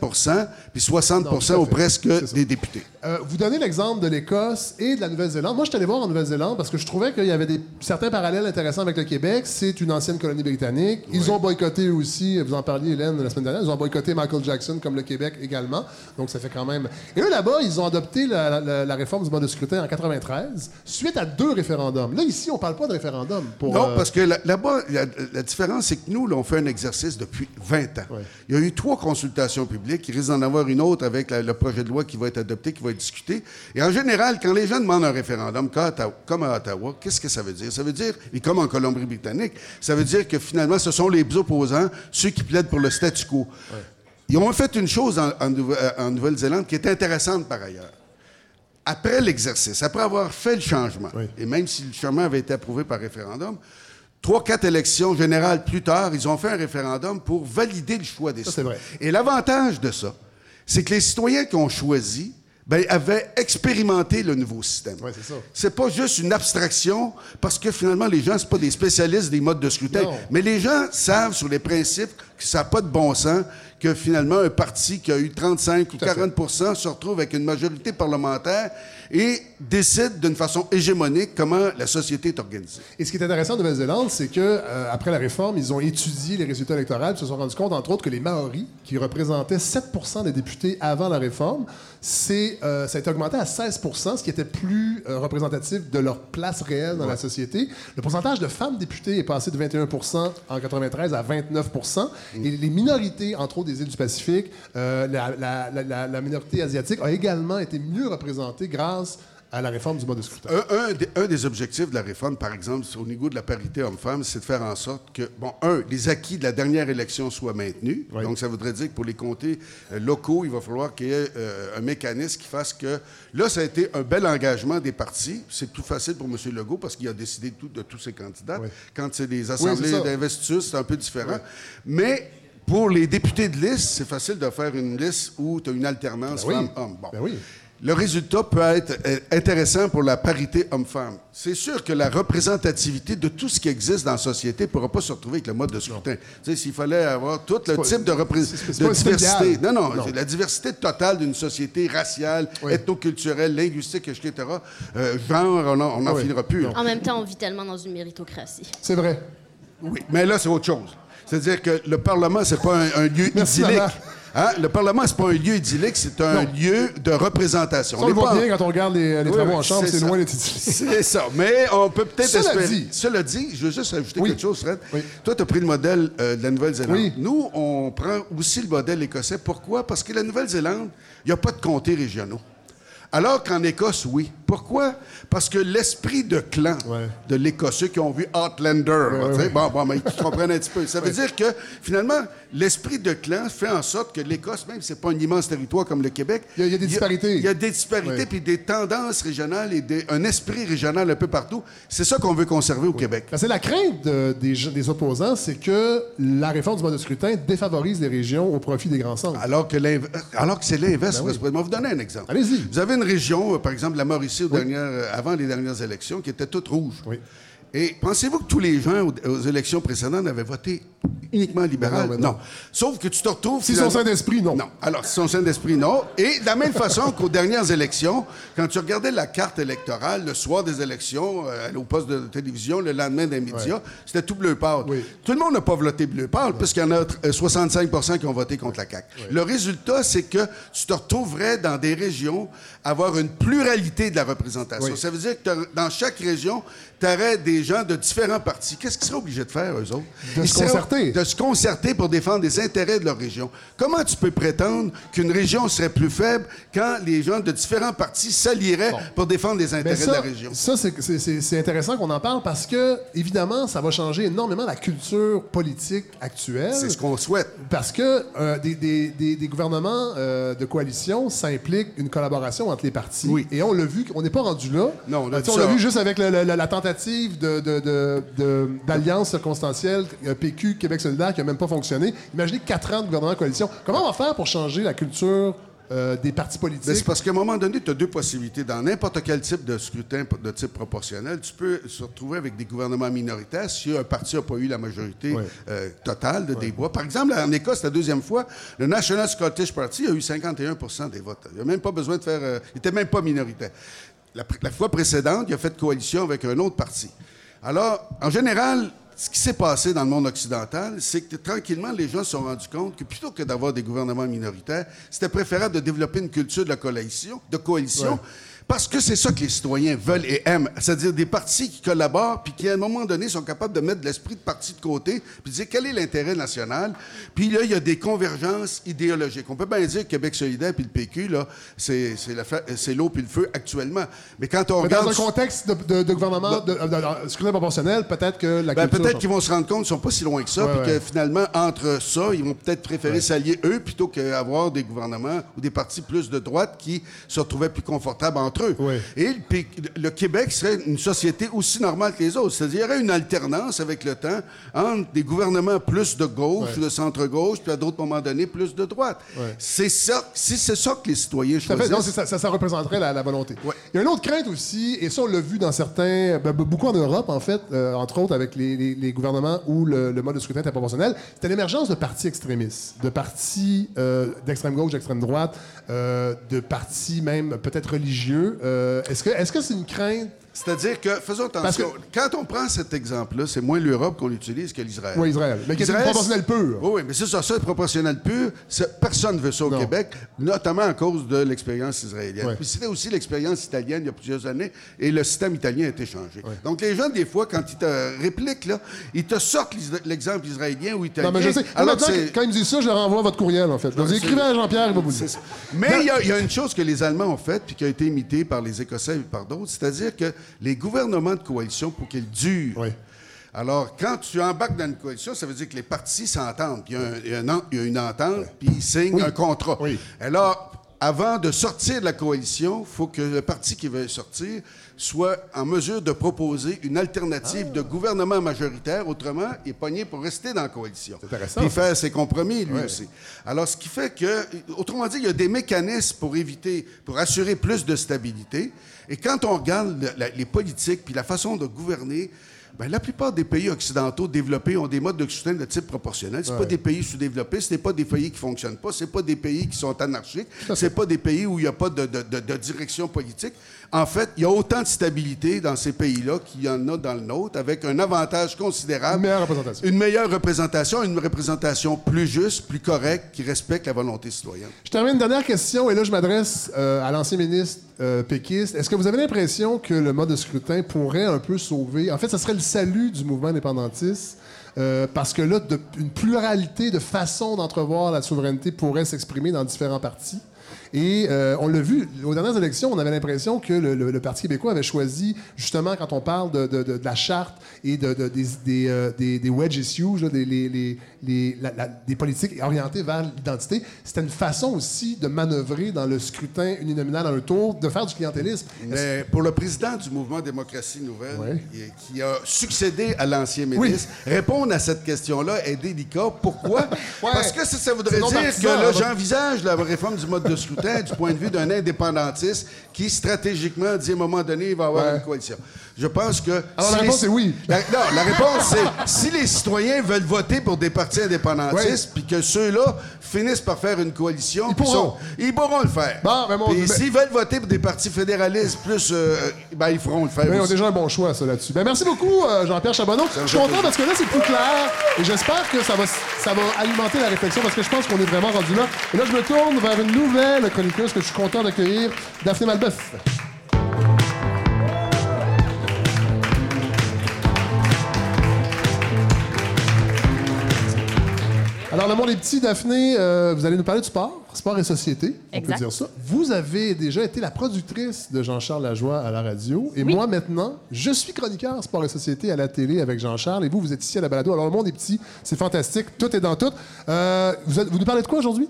puis 60 Non, ou presque des députés. Euh, vous donnez l'exemple de l'Écosse et de la Nouvelle-Zélande. Moi, je suis allé voir en Nouvelle-Zélande parce que je trouvais qu'il y avait des, certains parallèles intéressants avec le Québec. C'est une ancienne colonie britannique. Ils ont boycotté aussi, vous en parliez, Hélène, la semaine dernière, ils ont boycotté Michael Jackson comme le Québec également. Donc, ça fait quand même... Et eux, là-bas, ils ont adopté la, la- la réforme du mode de scrutin en 93, suite à deux référendums. Là, ici, on parle pas de référendum. Pour, Non, euh, parce que là- là-bas, la, la différence, c'est que nous, là, on fait un exercice depuis 20 ans. Il y a eu trois consultations publiques. Il risque d'en avoir une autre avec la- le projet de loi qui va être adopté, qui va être discuté. Et en général, quand les gens demandent un référendum, comme à Ottawa, qu'est-ce que ça veut dire? Ça veut dire, et comme en Colombie-Britannique, ça veut dire que finalement, ce sont les opposants, ceux qui plaident pour le statu quo. Ils ont fait une chose en, en Nouve- euh, en Nouvelle-Zélande qui est intéressante par ailleurs. Après l'exercice, après avoir fait le changement, Oui. et même si le changement avait été approuvé par référendum, trois, quatre élections générales plus tard, ils ont fait un référendum pour valider le choix des Ça. Et l'avantage de ça, c'est que les citoyens qui ont choisi ben, avaient expérimenté le nouveau système. Ouais, c'est ça. C'est pas juste une abstraction, parce que finalement, les gens, c'est pas des spécialistes des modes de scrutin. Non. Mais les gens savent sur les principes ça n'a pas de bon sens que finalement un parti qui a eu 35 ou Tout à fait. 40 se retrouve avec une majorité parlementaire et décide d'une façon hégémonique comment la société est organisée. Et ce qui est intéressant en Nouvelle-Zélande, c'est que euh, après la réforme, ils ont étudié les résultats électoraux et se sont rendus compte, entre autres, que les Maoris, qui représentaient 7 des députés avant la réforme, c'est, euh, ça a été augmenté à 16% ce qui était plus euh, représentatif de leur place réelle dans la société. Le pourcentage de femmes députées est passé de 21% en 93 à 29 Les minorités, entre autres des îles du Pacifique, euh, la, minorité asiatique a également été mieux représentée grâce la réforme du mode de scrutin. Un, un des, un des objectifs de la réforme, par exemple, au niveau de la parité homme-femme, c'est de faire en sorte que, bon, un, les acquis de la dernière élection soient maintenus. Oui. Donc, ça voudrait dire que pour les comtés euh, locaux, il va falloir qu'il y ait euh, un mécanisme qui fasse que. Là, ça a été un bel engagement des partis. C'est plus facile pour M. Legault parce qu'il a décidé tout- de tous ses candidats. Oui. Quand c'est des assemblées ça. d'investiture, c'est un peu différent. Mais. Pour les députés de liste, c'est facile de faire une liste où tu as une alternance Ben oui. femmes-hommes. Bon. Ben oui. Le résultat peut être euh, intéressant pour la parité homme-femme. C'est sûr que la représentativité de tout ce qui existe dans la société ne pourra pas se retrouver avec le mode de scrutin. S'il fallait avoir tout le pas- type de, repré- c'est- c'est de diversité. Non, non, la diversité totale d'une société raciale, Oui. ethnoculturelle, linguistique, etc. Euh, genre, on n'en oui. finira plus. En même temps, on vit tellement dans une méritocratie. C'est vrai. Oui, mais là, c'est autre chose. C'est-à-dire que le Parlement, c'est pas un, un lieu Merci, idyllique. Hein? Le Parlement, c'est pas un lieu idyllique, c'est un Non. lieu de représentation. Ça, on le voit bien quand on regarde les, les Oui, travaux en chambre, c'est loin d'être idyllique. C'est ça. Mais on peut peut-être Cela espérer. dit- Cela dit, je veux juste ajouter Oui. quelque chose, Fred. Oui. Toi, tu as pris le modèle euh, de la Nouvelle-Zélande. Oui. Nous, on prend aussi le modèle écossais. Pourquoi? Parce que la Nouvelle-Zélande, il n'y a pas de comtés régionaux. Alors qu'en Écosse, oui. Pourquoi? Parce que l'esprit de clan Ouais. de l'Écosse, ceux qui ont vu Outlander, bon, bon, mais qui comprennent un petit peu. Ça veut dire que, finalement, l'esprit de clan fait en sorte que l'Écosse, même si c'est pas un immense territoire comme le Québec... Il y a- il y a des disparités. Il y a des disparités, puis des tendances régionales et des- un esprit régional un peu partout. C'est ça qu'on veut conserver au Québec. Que la crainte de- des, opposants, c'est que la réforme du mode de scrutin défavorise les régions au profit des grands centres. Alors que, alors que c'est l'inverse. Ben oui. Je vais vous donner un exemple. Allez-y. Vous avez une région, euh, par exemple la Mauricie, aux dernières, euh, avant les dernières élections, qui était toute rouge. Oui. Et pensez-vous que tous les gens aux, aux élections précédentes avaient voté uniquement libéral? Ben non, non. Sauf que tu te retrouves... Si son finalement- Saint-Esprit, non. Non. Alors, si son Saint-Esprit, non. Et de la même façon qu'aux dernières élections, quand tu regardais la carte électorale le soir des élections, euh, au poste de télévision, le lendemain des médias, c'était tout bleu pâle. Oui. Tout le monde n'a pas voté bleu pâle, puisqu'il y en a euh, 65% qui ont voté contre la CAQ. Le résultat, c'est que tu te retrouverais dans des régions avoir une pluralité de la représentation. Oui. Ça veut dire que dans chaque région, tu aurais des gens de différents partis. Qu'est-ce qu'ils seraient obligés de faire, eux autres? De Ils se concerter. De se concerter pour défendre les intérêts de leur région. Comment tu peux prétendre qu'une région serait plus faible quand les gens de différents partis s'allieraient pour défendre les intérêts ça, de la région? ça, c'est- intéressant qu'on en parle parce que, évidemment, ça va changer énormément la culture politique actuelle. C'est ce qu'on souhaite. Parce que euh, des, des- des- des gouvernements euh, de coalition, ça implique une collaboration entre les partis. Oui. Et on l'a vu, on n'est pas rendu là. Non, on a Euh, on l'a vu juste avec le- le- la, la tentative d'alliance circonstancielle euh, PQ, Québec solidaire, qui n'a même pas fonctionné. Imaginez quatre ans de gouvernement de coalition. Comment on va faire pour changer la culture euh, des partis Mais Ben, c'est politiques? parce qu'à un moment donné, tu as deux possibilités. Dans n'importe quel type de scrutin de type proportionnel, tu peux se retrouver avec des gouvernements minoritaires si un parti n'a pas eu la majorité euh, totale de des voix. Par exemple, en Écosse, la deuxième fois, le National Scottish Party a eu 51% des votes. Il n'a même pas besoin de faire... euh, il n'était même pas minoritaire. La, la fois précédente, il a fait coalition avec un autre parti. Alors, en général, ce qui s'est passé dans le monde occidental, c'est que tranquillement, les gens se sont rendus compte que plutôt que d'avoir des gouvernements minoritaires, c'était préférable de développer une culture de la coalition, parce que c'est ça que les citoyens veulent et aiment. C'est-à-dire des partis qui collaborent, puis qui, à un moment donné, sont capables de mettre de l'esprit de parti de côté, puis de dire quel est l'intérêt national. Puis là, il y a des convergences idéologiques. On peut bien dire que Québec solidaire puis le PQ, là, c'est l'eau puis le feu actuellement. Mais quand on Mais dans regarde... un contexte de, de- de gouvernement, de, de- proportionnel, peut-être que la Ben, peut-être change. qu'ils vont se rendre compte qu'ils sont pas si loin que ça, puis ouais. que finalement, entre ça, ils vont peut-être préférer s'allier eux plutôt qu'avoir des gouvernements ou des partis plus de droite qui se retrouvaient plus confortables entre eux. Et le, Québec serait une société aussi normale que les autres. C'est-à-dire, il y aurait une alternance avec le temps entre des gouvernements plus de gauche, Ouais. de centre-gauche, puis à d'autres moments donnés, plus de droite. C'est ça, si c'est ça que les citoyens fait. choisissent. Non, ça, ça, ça représenterait la, la volonté. Il y a une autre crainte aussi, et ça, on l'a vu dans certains, ben, beaucoup en Europe, en fait, euh, entre autres avec les, les- les gouvernements où le, le mode de scrutin était proportionnel, c'était l'émergence de partis extrémistes, de partis euh, d'extrême gauche, d'extrême droite, euh, de partis même peut-être religieux. Euh, est-ce que est-ce que c'est une crainte C'est-à-dire que, faisons Parce attention, que- quand on prend cet exemple-là, c'est moins l'Europe qu'on utilise que l'Israël. Oui, Israël. Mais qui est proportionnelle pure. Oui, oui, mais c'est ça, ça, proportionnel pur. Personne ne veut ça au Non. Québec, notamment à cause de l'expérience israélienne. Ouais. Puis c'était aussi l'expérience italienne il y a plusieurs années, et le système italien a été changé. Donc les gens, des fois, quand ils te répliquent, là, ils te sortent l'exemple israélien ou italien. Non, mais je sais. alors Maintenant, que c'est- quand il me dit ça, je leur envoie votre courriel, en fait. Je c'est- écrivez à Jean-Pierre, il va vous dire. Mais il y y, a une chose que les Allemands ont faite, puis qui a été imitée par les Écossais et par d'autres, c'est-à-dire que les gouvernements de coalition, pour qu'ils durent, Oui. alors quand tu embarques dans une coalition, ça veut dire que les partis s'entendent, il y a y, une entente, puis ils signent Oui. un contrat. Oui. Alors, avant de sortir de la coalition, il faut que le parti qui veut sortir soit en mesure de proposer une alternative de gouvernement majoritaire. Autrement, il est pogné pour rester dans la coalition. C'est intéressant, Puis faire ses compromis, lui Ouais. aussi. Alors, ce qui fait que, autrement dit, il y a des mécanismes pour éviter, pour assurer plus de stabilité. Et quand on regarde le- la- les politiques puis la façon de gouverner, ben, la plupart des pays occidentaux développés ont des modes de soutien de type proportionnel. C'est pas des pays sous-développés, ce n'est pas des pays qui fonctionnent pas, c'est pas des pays qui sont anarchiques, c'est pas des pays où il n'y a pas de, de- de- de direction politique. En fait, il y a autant de stabilité dans ces pays-là qu'il y en a dans le nôtre, avec un avantage considérable. Une meilleure représentation. Une meilleure représentation, une représentation plus juste, plus correcte, qui respecte la volonté citoyenne. Je termine une dernière question, et là, je m'adresse euh, à l'ancien ministre euh, péquiste. Est-ce que vous avez l'impression que le mode de scrutin pourrait un peu sauver... En fait, ce serait le salut du mouvement indépendantiste, euh, parce que là, de- une pluralité de façons d'entrevoir la souveraineté pourrait s'exprimer dans différents partis? Et euh, on l'a vu, aux dernières élections, on avait l'impression que le, le- le Parti québécois avait choisi, justement, quand on parle de, de- de- de la charte et de, de- des, des, euh, des- des wedge issues, là, des, les- les- les- la- la- des politiques orientées vers l'identité, c'était une façon aussi de manœuvrer dans le scrutin uninominal dans un tour, de faire du clientélisme. Mais pour le président du mouvement Démocratie Nouvelle, Ouais. qui- a succédé à l'ancien ministre, répondre à cette question-là est délicat. Pourquoi? Parce que ça, ça voudrait dire que là, hein, j'envisage la réforme du mode de scrutin du point de vue d'un indépendantiste qui, stratégiquement, dit à un moment donné, il va y avoir Ouais. une coalition. Je pense que... Alors, la réponse les- est oui. La- non, la réponse, c'est si les citoyens veulent voter pour des partis indépendantistes, puis que ceux-là finissent par faire une coalition, Ils pourront. sont- ils pourront le faire. Bon, ben, mon- s'ils veulent voter pour des partis fédéralistes plus, euh, ben, ils feront le faire ils ont aussi. déjà un bon choix, ça, là-dessus. Ben, merci beaucoup, euh, Jean-Pierre Charbonneau. Je suis content parce que là, c'est plus clair et j'espère que ça va, ça va alimenter la réflexion parce que je pense qu'on est vraiment rendu là. Et là, je me tourne vers une nouvelle chroniqueuse que je suis content d'accueillir, Daphné Malbeuf. Alors, le monde est petit, Daphné, euh, vous allez nous parler du sport, sport et société, on Exact. peut dire ça. Vous avez déjà été la productrice de Jean-Charles Lajoie à la radio, et moi maintenant, je suis chroniqueur sport et société à la télé avec Jean-Charles, et vous, vous êtes ici à la balado. Alors, le monde est petit, c'est fantastique, tout est dans tout. Euh, vous, êtes- vous nous parlez de quoi aujourd'hui?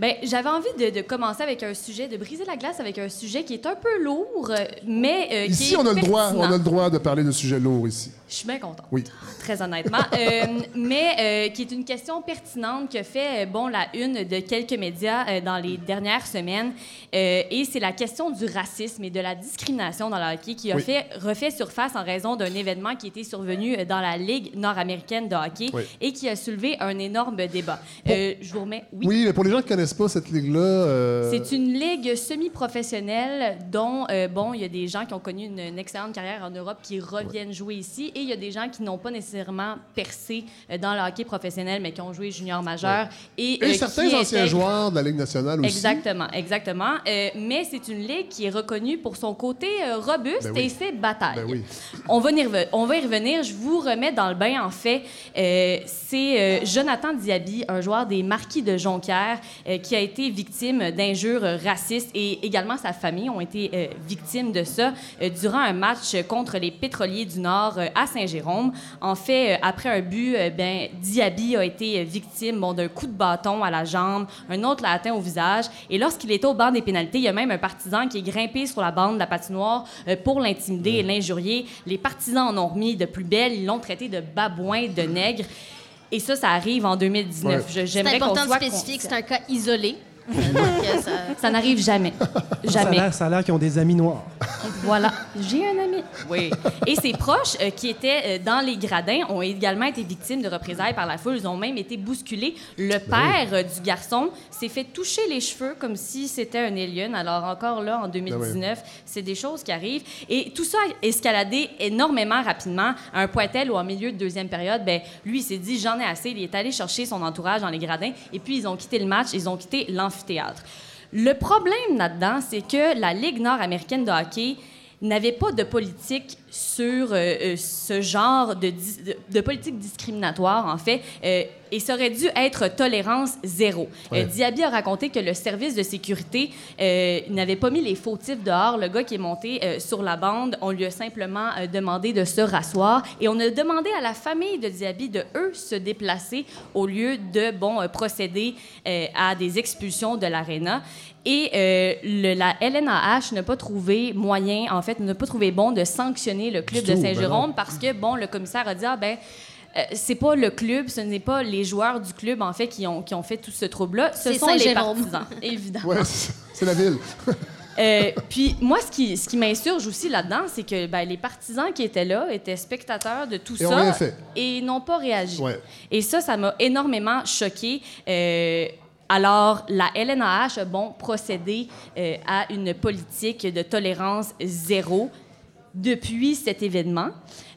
Ben, j'avais envie de, de commencer avec un sujet, de briser la glace avec un sujet qui est un peu lourd, euh, mais euh, qui Ici, est on a, le droit, on a le droit de parler de sujets lourds ici. Je suis bien contente. Oui. Très honnêtement. Euh, mais euh, qui est une question pertinente que fait, bon, la une de quelques médias dans les dernières semaines. Et c'est la question du racisme et de la discrimination dans le hockey qui a Oui. fait, refait surface en raison d'un événement qui était survenu dans la Ligue nord-américaine de hockey Oui. et qui a soulevé un énorme débat. Je vous remets. Oui. Oui, mais pour les gens qui ne connaissent pas cette ligue-là... euh, C'est une ligue semi-professionnelle dont, euh, bon, il y a des gens qui ont connu une, une excellente carrière en Europe qui reviennent jouer ici et il y a des gens qui n'ont pas nécessairement percé euh, dans le hockey professionnel mais qui ont joué junior majeur. Et, Et certains qui anciens joueurs de la Ligue nationale aussi. Exactement, exactement. Mais c'est une ligue qui est reconnue pour son côté robuste Ben oui. et ses batailles. Ben oui. On va, y on va y revenir. Je vous remets dans le bain, en fait. C'est Jonathan Diaby, un joueur des Marquis de Jonquière, qui a été victime d'injures racistes et également sa famille ont été euh, victimes de ça euh, durant un match contre les Pétroliers du Nord euh, à Saint-Jérôme. En fait, après un but, ben, Diaby a été victime bon, d'un coup de bâton à la jambe, un autre l'a atteint au visage. Et lorsqu'il était au banc des pénalités, il y a même un partisan qui est grimpé sur la bande de la patinoire pour l'intimider et l'injurier. Les partisans en ont remis de plus belle. Ils l'ont traité de babouin, de nègre. Et ça, ça arrive en 2019. Ouais. Je- C'est important de spécifier que c'est un cas isolé. Donc, ça- Ça n'arrive jamais. Ça a Jamais. l'air- Ça a l'air qu'ils ont des amis noirs. Voilà, j'ai un ami. Oui. Et ses proches, euh, qui étaient euh, dans les gradins, ont également été victimes de représailles par la foule. Ils ont même été bousculés. Le père euh, du garçon s'est fait toucher les cheveux comme si c'était un alien. Alors encore là, en 2019, c'est des choses qui arrivent. Et tout ça a escaladé énormément rapidement à un point tel où, en milieu de deuxième période, ben, lui, il s'est dit, j'en ai assez. Il est allé chercher son entourage dans les gradins. Et puis, ils ont quitté le match, ils ont quitté Le problème là-dedans, c'est que la Ligue nord-américaine de hockey n'avait pas de politique sur euh, euh, ce genre de, dis- de, de politique discriminatoire, en fait, euh, et ça aurait dû être tolérance zéro. Ouais. Euh, Diaby a raconté que le service de sécurité n'avait pas mis les fautifs dehors. Le gars qui est monté sur la bande, on lui a simplement demandé de se rasseoir et on a demandé à la famille de Diaby de, eux, se déplacer au lieu de, bon, procéder à des expulsions de l'aréna. Et le- la LNAH n'a pas trouvé moyen, en fait, n'a pas trouvé bon de sanctionner le club Du de ben Saint-Jérôme parce que, bon, le commissaire a dit, ah ben, euh, c'est pas le club, ce n'est pas les joueurs du club, en fait, qui ont, qui ont fait tout ce trouble-là. Ce C'est sont les partisans, évidemment. Ouais, c'est la ville. Euh, puis moi, ce qui, ce qui m'insurge aussi là-dedans, c'est que ben, les partisans qui étaient là étaient spectateurs de tout Et ont ça rien fait. et n'ont pas réagi. Ouais. Et ça, ça m'a énormément choqué. alors, la LNAH a bon procédé euh, à une politique de tolérance zéro depuis cet événement.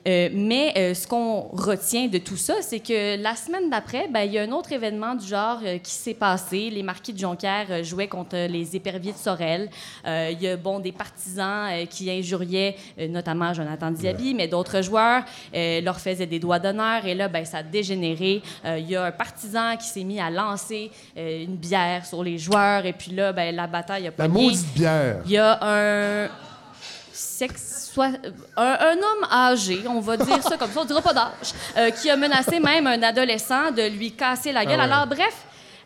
Euh, mais euh, ce qu'on retient de tout ça, c'est que la semaine d'après, ben, il y a un autre événement du genre euh, qui s'est passé. Les Marquis de Jonquière jouaient contre les Éperviers de Sorel. Il y a bon, des partisans qui injuriaient notamment Jonathan Diaby, mais d'autres joueurs leur faisaient des doigts d'honneur. Et là, ben, ça a dégénéré. Il y a un partisan qui s'est mis à lancer une bière sur les joueurs. Et puis là, ben, la bataille a pas La maudite bière. il y a un sexe, soit, un, un homme âgé, on va dire ça comme ça, on dira pas d'âge, euh, qui a menacé même un adolescent de lui casser la gueule. Ah ouais. Alors bref,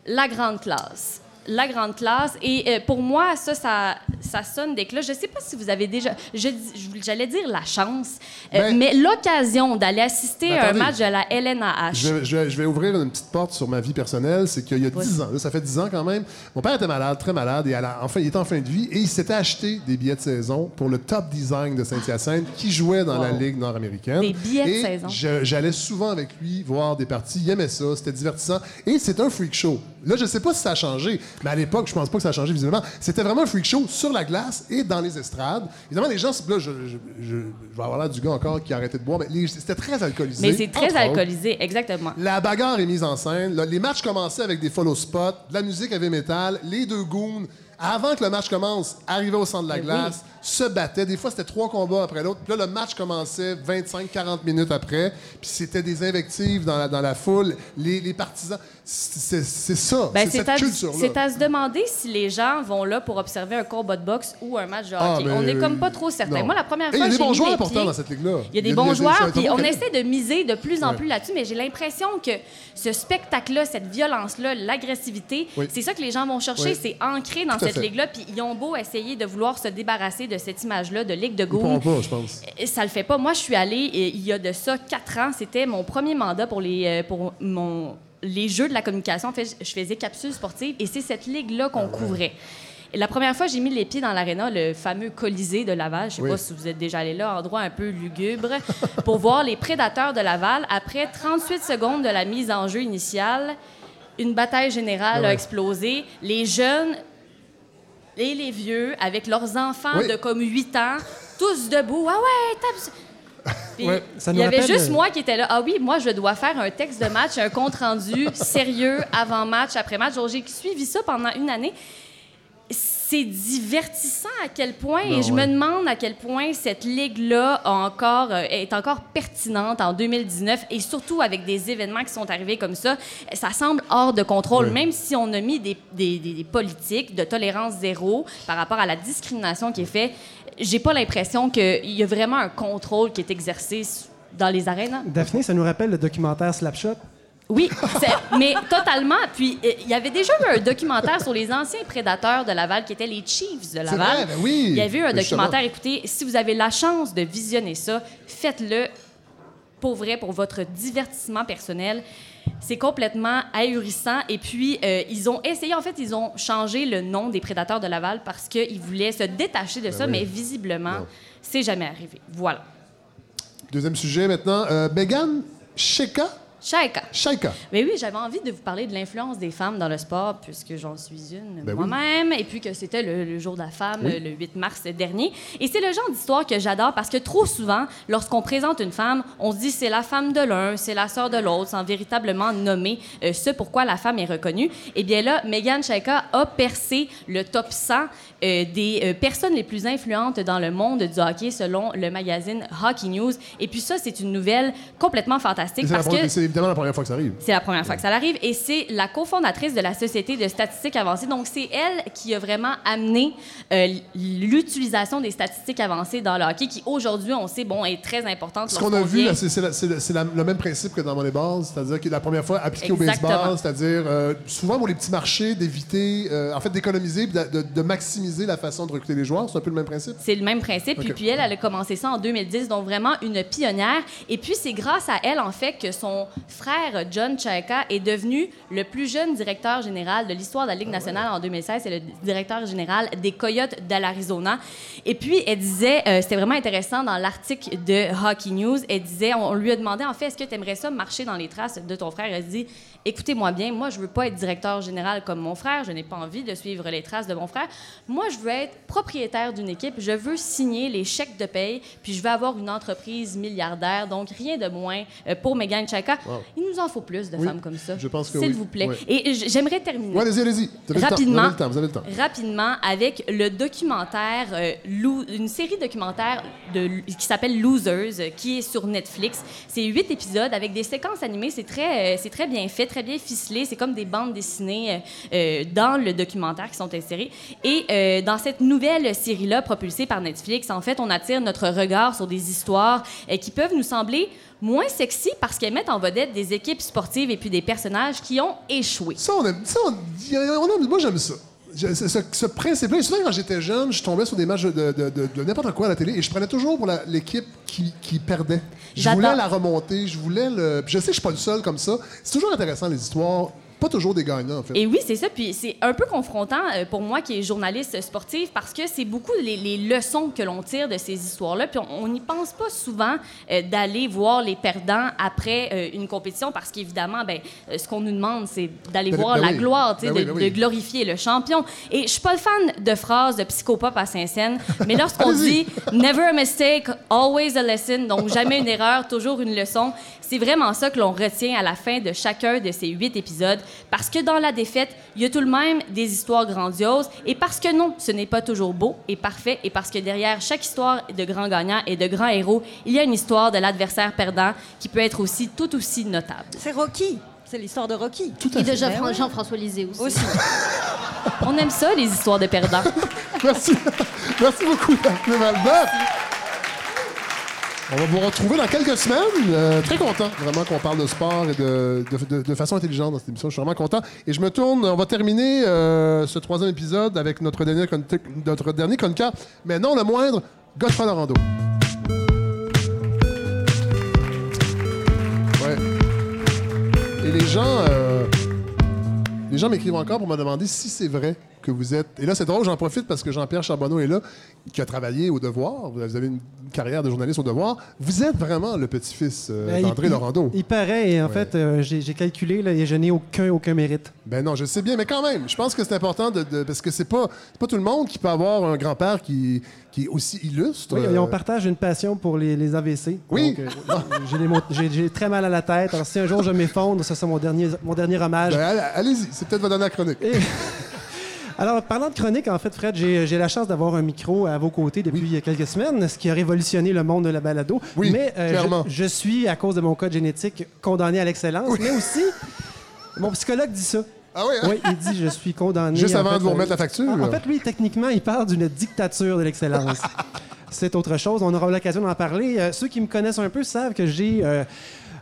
la grande classe. La grande classe. Et euh, pour moi, ça, ça, ça sonne des cloches. Je sais pas si vous avez déjà... J'allais dire la chance, euh, Ben- mais l'occasion d'aller assister Ben, à un match de la LNAH. Je vais, je vais- je vais ouvrir une petite porte sur ma vie personnelle. C'est qu'il y a 10 ans, là, ça fait 10 ans quand même, mon père était malade, très malade, et à la- enfin, il était en fin de vie, et il s'était acheté des billets de saison pour le top design de Saint-Hyacinthe qui jouait dans la Ligue nord-américaine. Des billets de saison. J'allais souvent avec lui voir des parties. Il aimait ça, c'était divertissant. Et c'est un freak show. Là, je sais pas si ça a changé, mais à l'époque, je pense pas que ça a changé visiblement. C'était vraiment un freak show sur la glace et dans les estrades. Évidemment, les gens, là, je, je- je- je vais avoir l'air du gars encore qui a arrêté de boire, mais les- c'était très alcoolisé. Mais c'est très autres. alcoolisé, exactement. La bagarre est mise en scène. Là, les matchs commençaient avec des follow spots, de la musique heavy metal. Les deux goons, avant que le match commence, arrivaient au centre de la glace, se battaient. Des fois, c'était trois combats après l'autre. Puis là, le match commençait 25-40 minutes après. Puis c'était des invectives dans la, dans la foule. Les, les partisans, c'est ça. Ben, c'est cette à, culture-là. c'est à se demander si les gens vont là pour observer un combat de boxe ou un match de hockey. Ah, on est comme pas trop certain. Moi, la première fois il y a des j'ai bons joueurs pieds- dans cette ligue-là. Il y a des bons joueurs, puis on essaie de miser de plus en Ouais. plus là-dessus, mais j'ai l'impression que ce spectacle-là, cette violence-là, l'agressivité, Oui. c'est ça que les gens vont chercher, Oui. c'est ancré dans cette ligue-là, puis ils ont beau essayer de vouloir se débarrasser de cette image-là de ligue de goût. pas, je pense. Ça le fait pas. Moi, je suis allée euh, il y a de ça quatre ans. C'était mon premier mandat pour les, euh, pour mon, les jeux de la communication. En fait, je faisais capsule sportive et c'est cette ligue-là qu'on couvrait. Et la première fois, j'ai mis les pieds dans l'aréna, le fameux Colisée de Laval. Je sais Oui. pas si vous êtes déjà allé là, endroit un peu lugubre, pour voir les prédateurs de Laval. Après 38 secondes de la mise en jeu initiale, une bataille générale Ouais. a explosé. Les jeunes et les vieux, avec leurs enfants Oui. de comme 8 ans, tous debout. Ah ouais, tape. Ouais, il y avait juste euh, moi qui était là. Ah oui, moi, je dois faire un texte de match, un compte-rendu sérieux avant match, après match. J'ai suivi ça pendant une année. C'est divertissant à quel point, et je ouais. me demande à quel point cette ligue-là encore, euh, est encore pertinente en 2019, et surtout avec des événements qui sont arrivés comme ça. Ça semble hors de contrôle, Ouais. même si on a mis des, des- des- des politiques de tolérance zéro par rapport à la discrimination qui est faite. J'ai pas l'impression qu'il y a vraiment un contrôle qui est exercé dans les arènes. Daphné, ça nous rappelle le documentaire Slapshot. Oui, mais totalement. Puis euh, il y avait déjà eu un documentaire sur les anciens prédateurs de Laval qui étaient les Chiefs de Laval. vrai, ben oui. Il y avait eu un documentaire. Écoutez, si vous avez la chance de visionner ça, faites-le pour vrai, pour votre divertissement personnel. C'est complètement ahurissant. Et puis, euh, ils ont essayé, en fait, ils ont changé le nom des prédateurs de Laval parce qu'ils voulaient se détacher de ça, Ben oui. mais visiblement, c'est jamais arrivé. Voilà. Deuxième sujet maintenant. Euh, Megan Sheka, Shaika. Shaika. Mais oui, j'avais envie de vous parler de l'influence des femmes dans le sport, puisque j'en suis une Ben oui. moi-même, et puis que c'était le, le jour de la femme, Oui. le 8 mars dernier. Et c'est le genre d'histoire que j'adore parce que trop souvent, lorsqu'on présente une femme, on se dit c'est la femme de l'un, c'est la sœur de l'autre, sans véritablement nommer euh, ce pourquoi la femme est reconnue. Et bien là, Megan Shaika a percé le top 100 euh, des euh, personnes les plus influentes dans le monde du hockey selon le magazine Hockey News. Et puis ça, c'est une nouvelle complètement fantastique parce que évidemment la première fois que ça arrive. c'est la première fois que ça arrive et c'est la cofondatrice de la Société de statistiques avancées. Donc, c'est elle qui a vraiment amené euh, l'utilisation des statistiques avancées dans le hockey, qui aujourd'hui, on sait, bon, est très importante. Ce qu'on a vu, c'est le, même principe que dans Moneyball, c'est-à-dire que la première fois appliqué au baseball, c'est-à-dire euh, souvent pour les petits marchés, d'éviter, euh, en fait, d'économiser, de, de- de maximiser la façon de recruter les joueurs. C'est un peu le même principe? C'est le même principe. Puis, Ok. puis elle, elle a commencé ça en 2010, donc vraiment une pionnière. Et puis c'est grâce à elle, en fait, que son frère John Chaika est devenu le plus jeune directeur général de l'histoire de la Ligue nationale en 2016. C'est le directeur général des Coyotes de l'Arizona. Et puis elle disait, euh, c'était vraiment intéressant dans l'article de Hockey News, elle disait, on, lui a demandé, en fait, est-ce que tu aimerais ça marcher dans les traces de ton frère? Elle dit, écoutez-moi bien, moi, je veux pas être directeur général comme mon frère, je n'ai pas envie de suivre les traces de mon frère. Moi, je veux être propriétaire d'une équipe, je veux signer les chèques de paye, puis je veux avoir une entreprise milliardaire, donc rien de moins euh, pour Megan Chaka. Il nous en faut plus de Oui, femmes comme ça. je pense que S'il oui. vous plaît. Et j'aimerais terminer Ouais, allez-y, allez-y. Rapidement, Vous avez le temps, vous avez le temps. rapidement avec le documentaire, euh, une série documentaire de, qui s'appelle Losers, euh, qui est sur Netflix. C'est huit épisodes avec des séquences animées. C'est très, euh, c'est très bien fait, très bien ficelé. C'est comme des bandes dessinées euh, dans le documentaire qui sont insérées. Et dans cette nouvelle série-là, propulsée par Netflix, en fait, on attire notre regard sur des histoires qui peuvent nous sembler moins sexy parce qu'elles mettent en vedette des équipes sportives et puis des personnages qui ont échoué. Ça, on aime. Ça, on, on aime- moi, j'aime ça. Je- ce, principe-là, souvent quand j'étais jeune, je tombais sur des matchs de, de- de- de n'importe quoi à la télé et je prenais toujours pour l'équipe qui, qui perdait. Je voulais la remonter, je voulais le. Je sais que je suis pas le seul comme ça. C'est toujours intéressant, les histoires. Pas toujours des gagnants, en fait. Et oui, c'est ça. Puis c'est un peu confrontant euh, pour moi qui est journaliste sportif parce que c'est beaucoup les, les leçons que l'on tire de ces histoires-là. Puis on n'y pense pas souvent euh, d'aller voir les perdants après euh, une compétition parce qu'évidemment, ben, ce qu'on nous demande, c'est d'aller Ben, voir ben la oui. gloire, Ben oui, de, ben oui. de glorifier le champion. Et je suis pas le fan de phrases de psychopop à Saint-Saëns, mais lorsqu'on dit Never a mistake, always a lesson, donc jamais une erreur, toujours une leçon, c'est vraiment ça que l'on retient à la fin de chacun de ces huit épisodes, parce que dans la défaite, il y a tout de même des histoires grandioses, et parce que non, ce n'est pas toujours beau et parfait, et parce que derrière chaque histoire de grands gagnants et de grands héros, il y a une histoire de l'adversaire perdant qui peut être aussi tout aussi notable. C'est Rocky. C'est l'histoire de Rocky. Tout à Et de fait. Ben ouais. Jean-François Lisée aussi. Aussi. On aime ça, les histoires de perdants. Merci. Merci beaucoup, Daphné Malbeuf. On va vous retrouver dans quelques semaines. Euh, très content, vraiment, qu'on parle de sport et de, de- façon intelligente dans cette émission. Je suis vraiment content. Et je me tourne, on va terminer euh, ce troisième épisode avec notre dernier, notre dernier chroniqueur, mais non le moindre, Godfrey Lorando. Ouais. Et les gens, euh, les gens m'écrivent encore pour me demander si c'est vrai que vous êtes. Et là, c'est drôle, j'en profite parce que Jean-Pierre Charbonneau est là, qui a travaillé au Devoir. Vous avez une carrière de journaliste au Devoir. Vous êtes vraiment le petit-fils euh, Ben, d'André Laurando. Il paraît, et en Ouais. fait, euh, j'ai calculé, là, et je n'ai aucun, aucun mérite. Ben non, je sais bien, mais quand même, je pense que c'est important de, de- parce que c'est pas, pas tout le monde qui peut avoir un grand-père qui, qui est aussi illustre. Oui, et on Euh, partage une passion pour les, les AVC. Oui. Euh, j'ai très mal à la tête. Alors, si un jour je m'effondre, ce sera mon dernier, mon dernier hommage. ben, allez- allez-y, c'est peut-être votre dernière chronique. Et- Alors, parlant de chronique, en fait, Fred, j'ai la chance d'avoir un micro à vos côtés depuis quelques semaines, ce qui a révolutionné le monde de la balado. Oui, mais euh, clairement. je, je suis, à cause de mon code génétique, condamné à l'excellence. Mais aussi, mon psychologue dit ça. Ah oui, hein? Oui, il dit je suis condamné. Juste avant fait, de vous euh, remettre la facture. En, en fait, lui, techniquement, il parle d'une dictature de l'excellence. C'est autre chose. On aura l'occasion d'en parler. Euh, ceux qui me connaissent un peu savent que j'ai,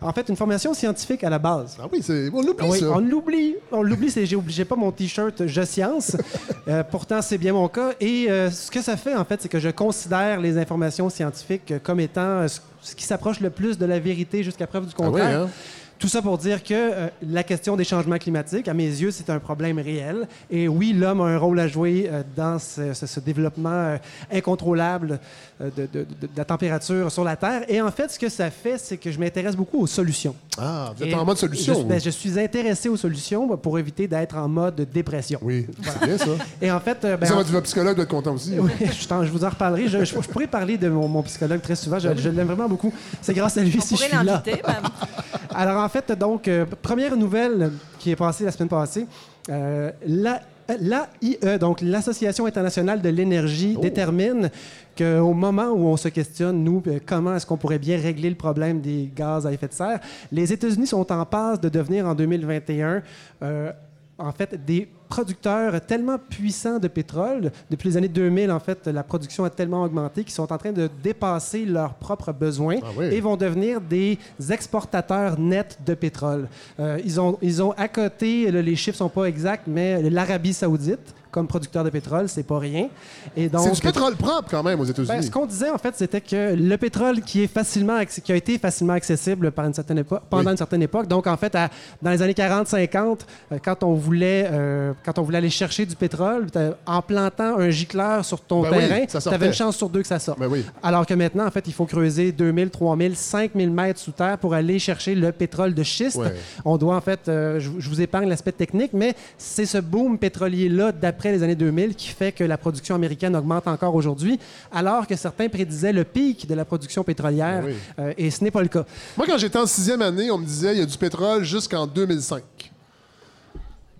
en fait, une formation scientifique à la base. Ah oui, on l'oublie Oui, ça. on l'oublie. On l'oublie, c'est j'ai obligé pas mon t-shirt Je science. Euh, pourtant, c'est bien mon cas. Et euh, ce que ça fait, en fait, c'est que je considère les informations scientifiques comme étant euh, ce qui s'approche le plus de la vérité jusqu'à preuve du Ah oui, contraire. hein? Tout ça pour dire que euh, la question des changements climatiques, à mes yeux, c'est un problème réel. Et oui, l'homme a un rôle à jouer euh, dans ce, ce- ce développement euh, incontrôlable euh, de, de- de- de la température sur la Terre. Et en fait, ce que ça fait, c'est que je m'intéresse beaucoup aux solutions. Ah, vous êtes Et en mode Je, solution. ben, je suis intéressé aux solutions pour éviter d'être en mode dépression. Oui, c'est bien ça. Et en fait, euh, ben, ça, en- votre psychologue doit être content aussi. oui, je, vous en reparlerai. Je, je- je pourrais parler de mon, mon psychologue très souvent. Je, je l'aime vraiment beaucoup. C'est grâce à lui On si je suis là. même. Alors, en fait, donc, euh, première nouvelle qui est passée la semaine passée, euh, la, l'AIE, donc l'Association internationale de l'énergie, détermine qu'au moment où on se questionne, nous, euh, comment est-ce qu'on pourrait bien régler le problème des gaz à effet de serre, les États-Unis sont en passe de devenir en 2021 euh, en fait, des producteurs tellement puissants de pétrole. Depuis les années 2000, en fait, la production a tellement augmenté qu'ils sont en train de dépasser leurs propres besoins Ah oui. et vont devenir des exportateurs nets de pétrole. Euh, ils, ont, ils ont à côté, là, les chiffres sont pas exacts, mais l'Arabie saoudite, comme producteur de pétrole, c'est pas rien. Et donc, C'est du pétrole propre quand même aux ben, États-Unis. ce qu'on disait, en fait, c'était que le pétrole qui, est facilement, qui a été facilement accessible par une certaine époque, pendant Oui. une certaine époque, donc en fait, à- dans les années 40-50, euh, quand, on voulait, euh, quand on voulait aller chercher du pétrole, en plantant un gicleur sur ton Ben terrain, tu avais une chance sur deux que ça sorte. Ben oui. Alors que maintenant, en fait, il faut creuser 2000, 3000, 5000 mètres sous terre pour aller chercher le pétrole de schiste. Ouais. On doit, en fait, euh, je, je vous épargne l'aspect technique, mais c'est ce boom pétrolier-là d'après les années 2000 qui fait que la production américaine augmente encore aujourd'hui, alors que certains prédisaient le pic de la production pétrolière, Ben oui. euh, et ce n'est pas le cas. Moi, quand j'étais en sixième année, on me disait il y a du pétrole jusqu'en 2005.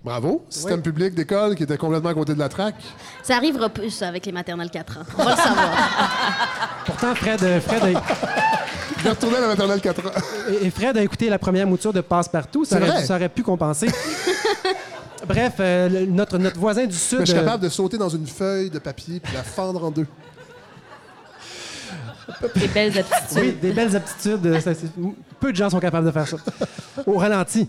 Bravo. Système public d'école qui était complètement à côté de la traque. Ça arrivera plus ça, avec les maternelles 4 ans. On va le savoir. Pourtant, Fred, euh, Fred, a, Je vais retourner à la maternelle 4 ans. et Fred a écouté la première mouture de Passe-Partout, ça, ça aurait pu compenser. Bref, euh, le- notre, notre voisin du Sud... Mais je suis euh, capable de sauter dans une feuille de papier puis la fendre en deux. Des belles aptitudes. Oui, des belles aptitudes. ça, peu de gens sont capables de faire ça. Au ralenti.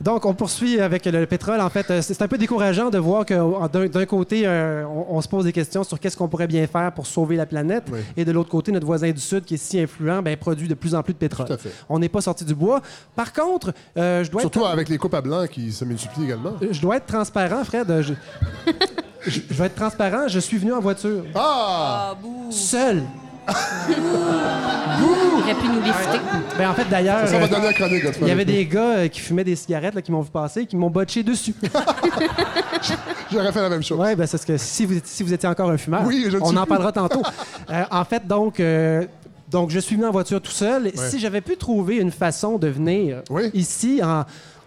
Donc, on poursuit avec le pétrole. En fait, euh, c'est un peu décourageant de voir que d'un côté, euh, on, on se pose des questions sur qu'est-ce qu'on pourrait bien faire pour sauver la planète. Oui. Et de l'autre côté, notre voisin du Sud, qui est si influent, ben, produit de plus en plus de pétrole. Tout à fait. On n'est pas sorti du bois. Par contre, euh, je dois être... Surtout avec les coupes à blanc qui se multiplient également. Je dois être transparent, Fred. Je, je- vais être transparent. Je suis venu en voiture. Ah! Ah. Seul. Il aurait pu nous lifter. Ben, en fait, d'ailleurs... Ça va euh, donner la chronique, Godfrey. Il y avait des gars euh, qui fumaient des cigarettes là, qui m'ont vu passer, qui m'ont botché dessus. J'aurais fait la même chose. Oui, ben, c'est ce que si vous, si vous étiez encore un fumeur, Oui, je le on suis en parlera tantôt. Euh, en fait, donc, euh, donc, je suis venu en voiture tout seul. Si j'avais pu trouver une façon de venir Oui. ici en,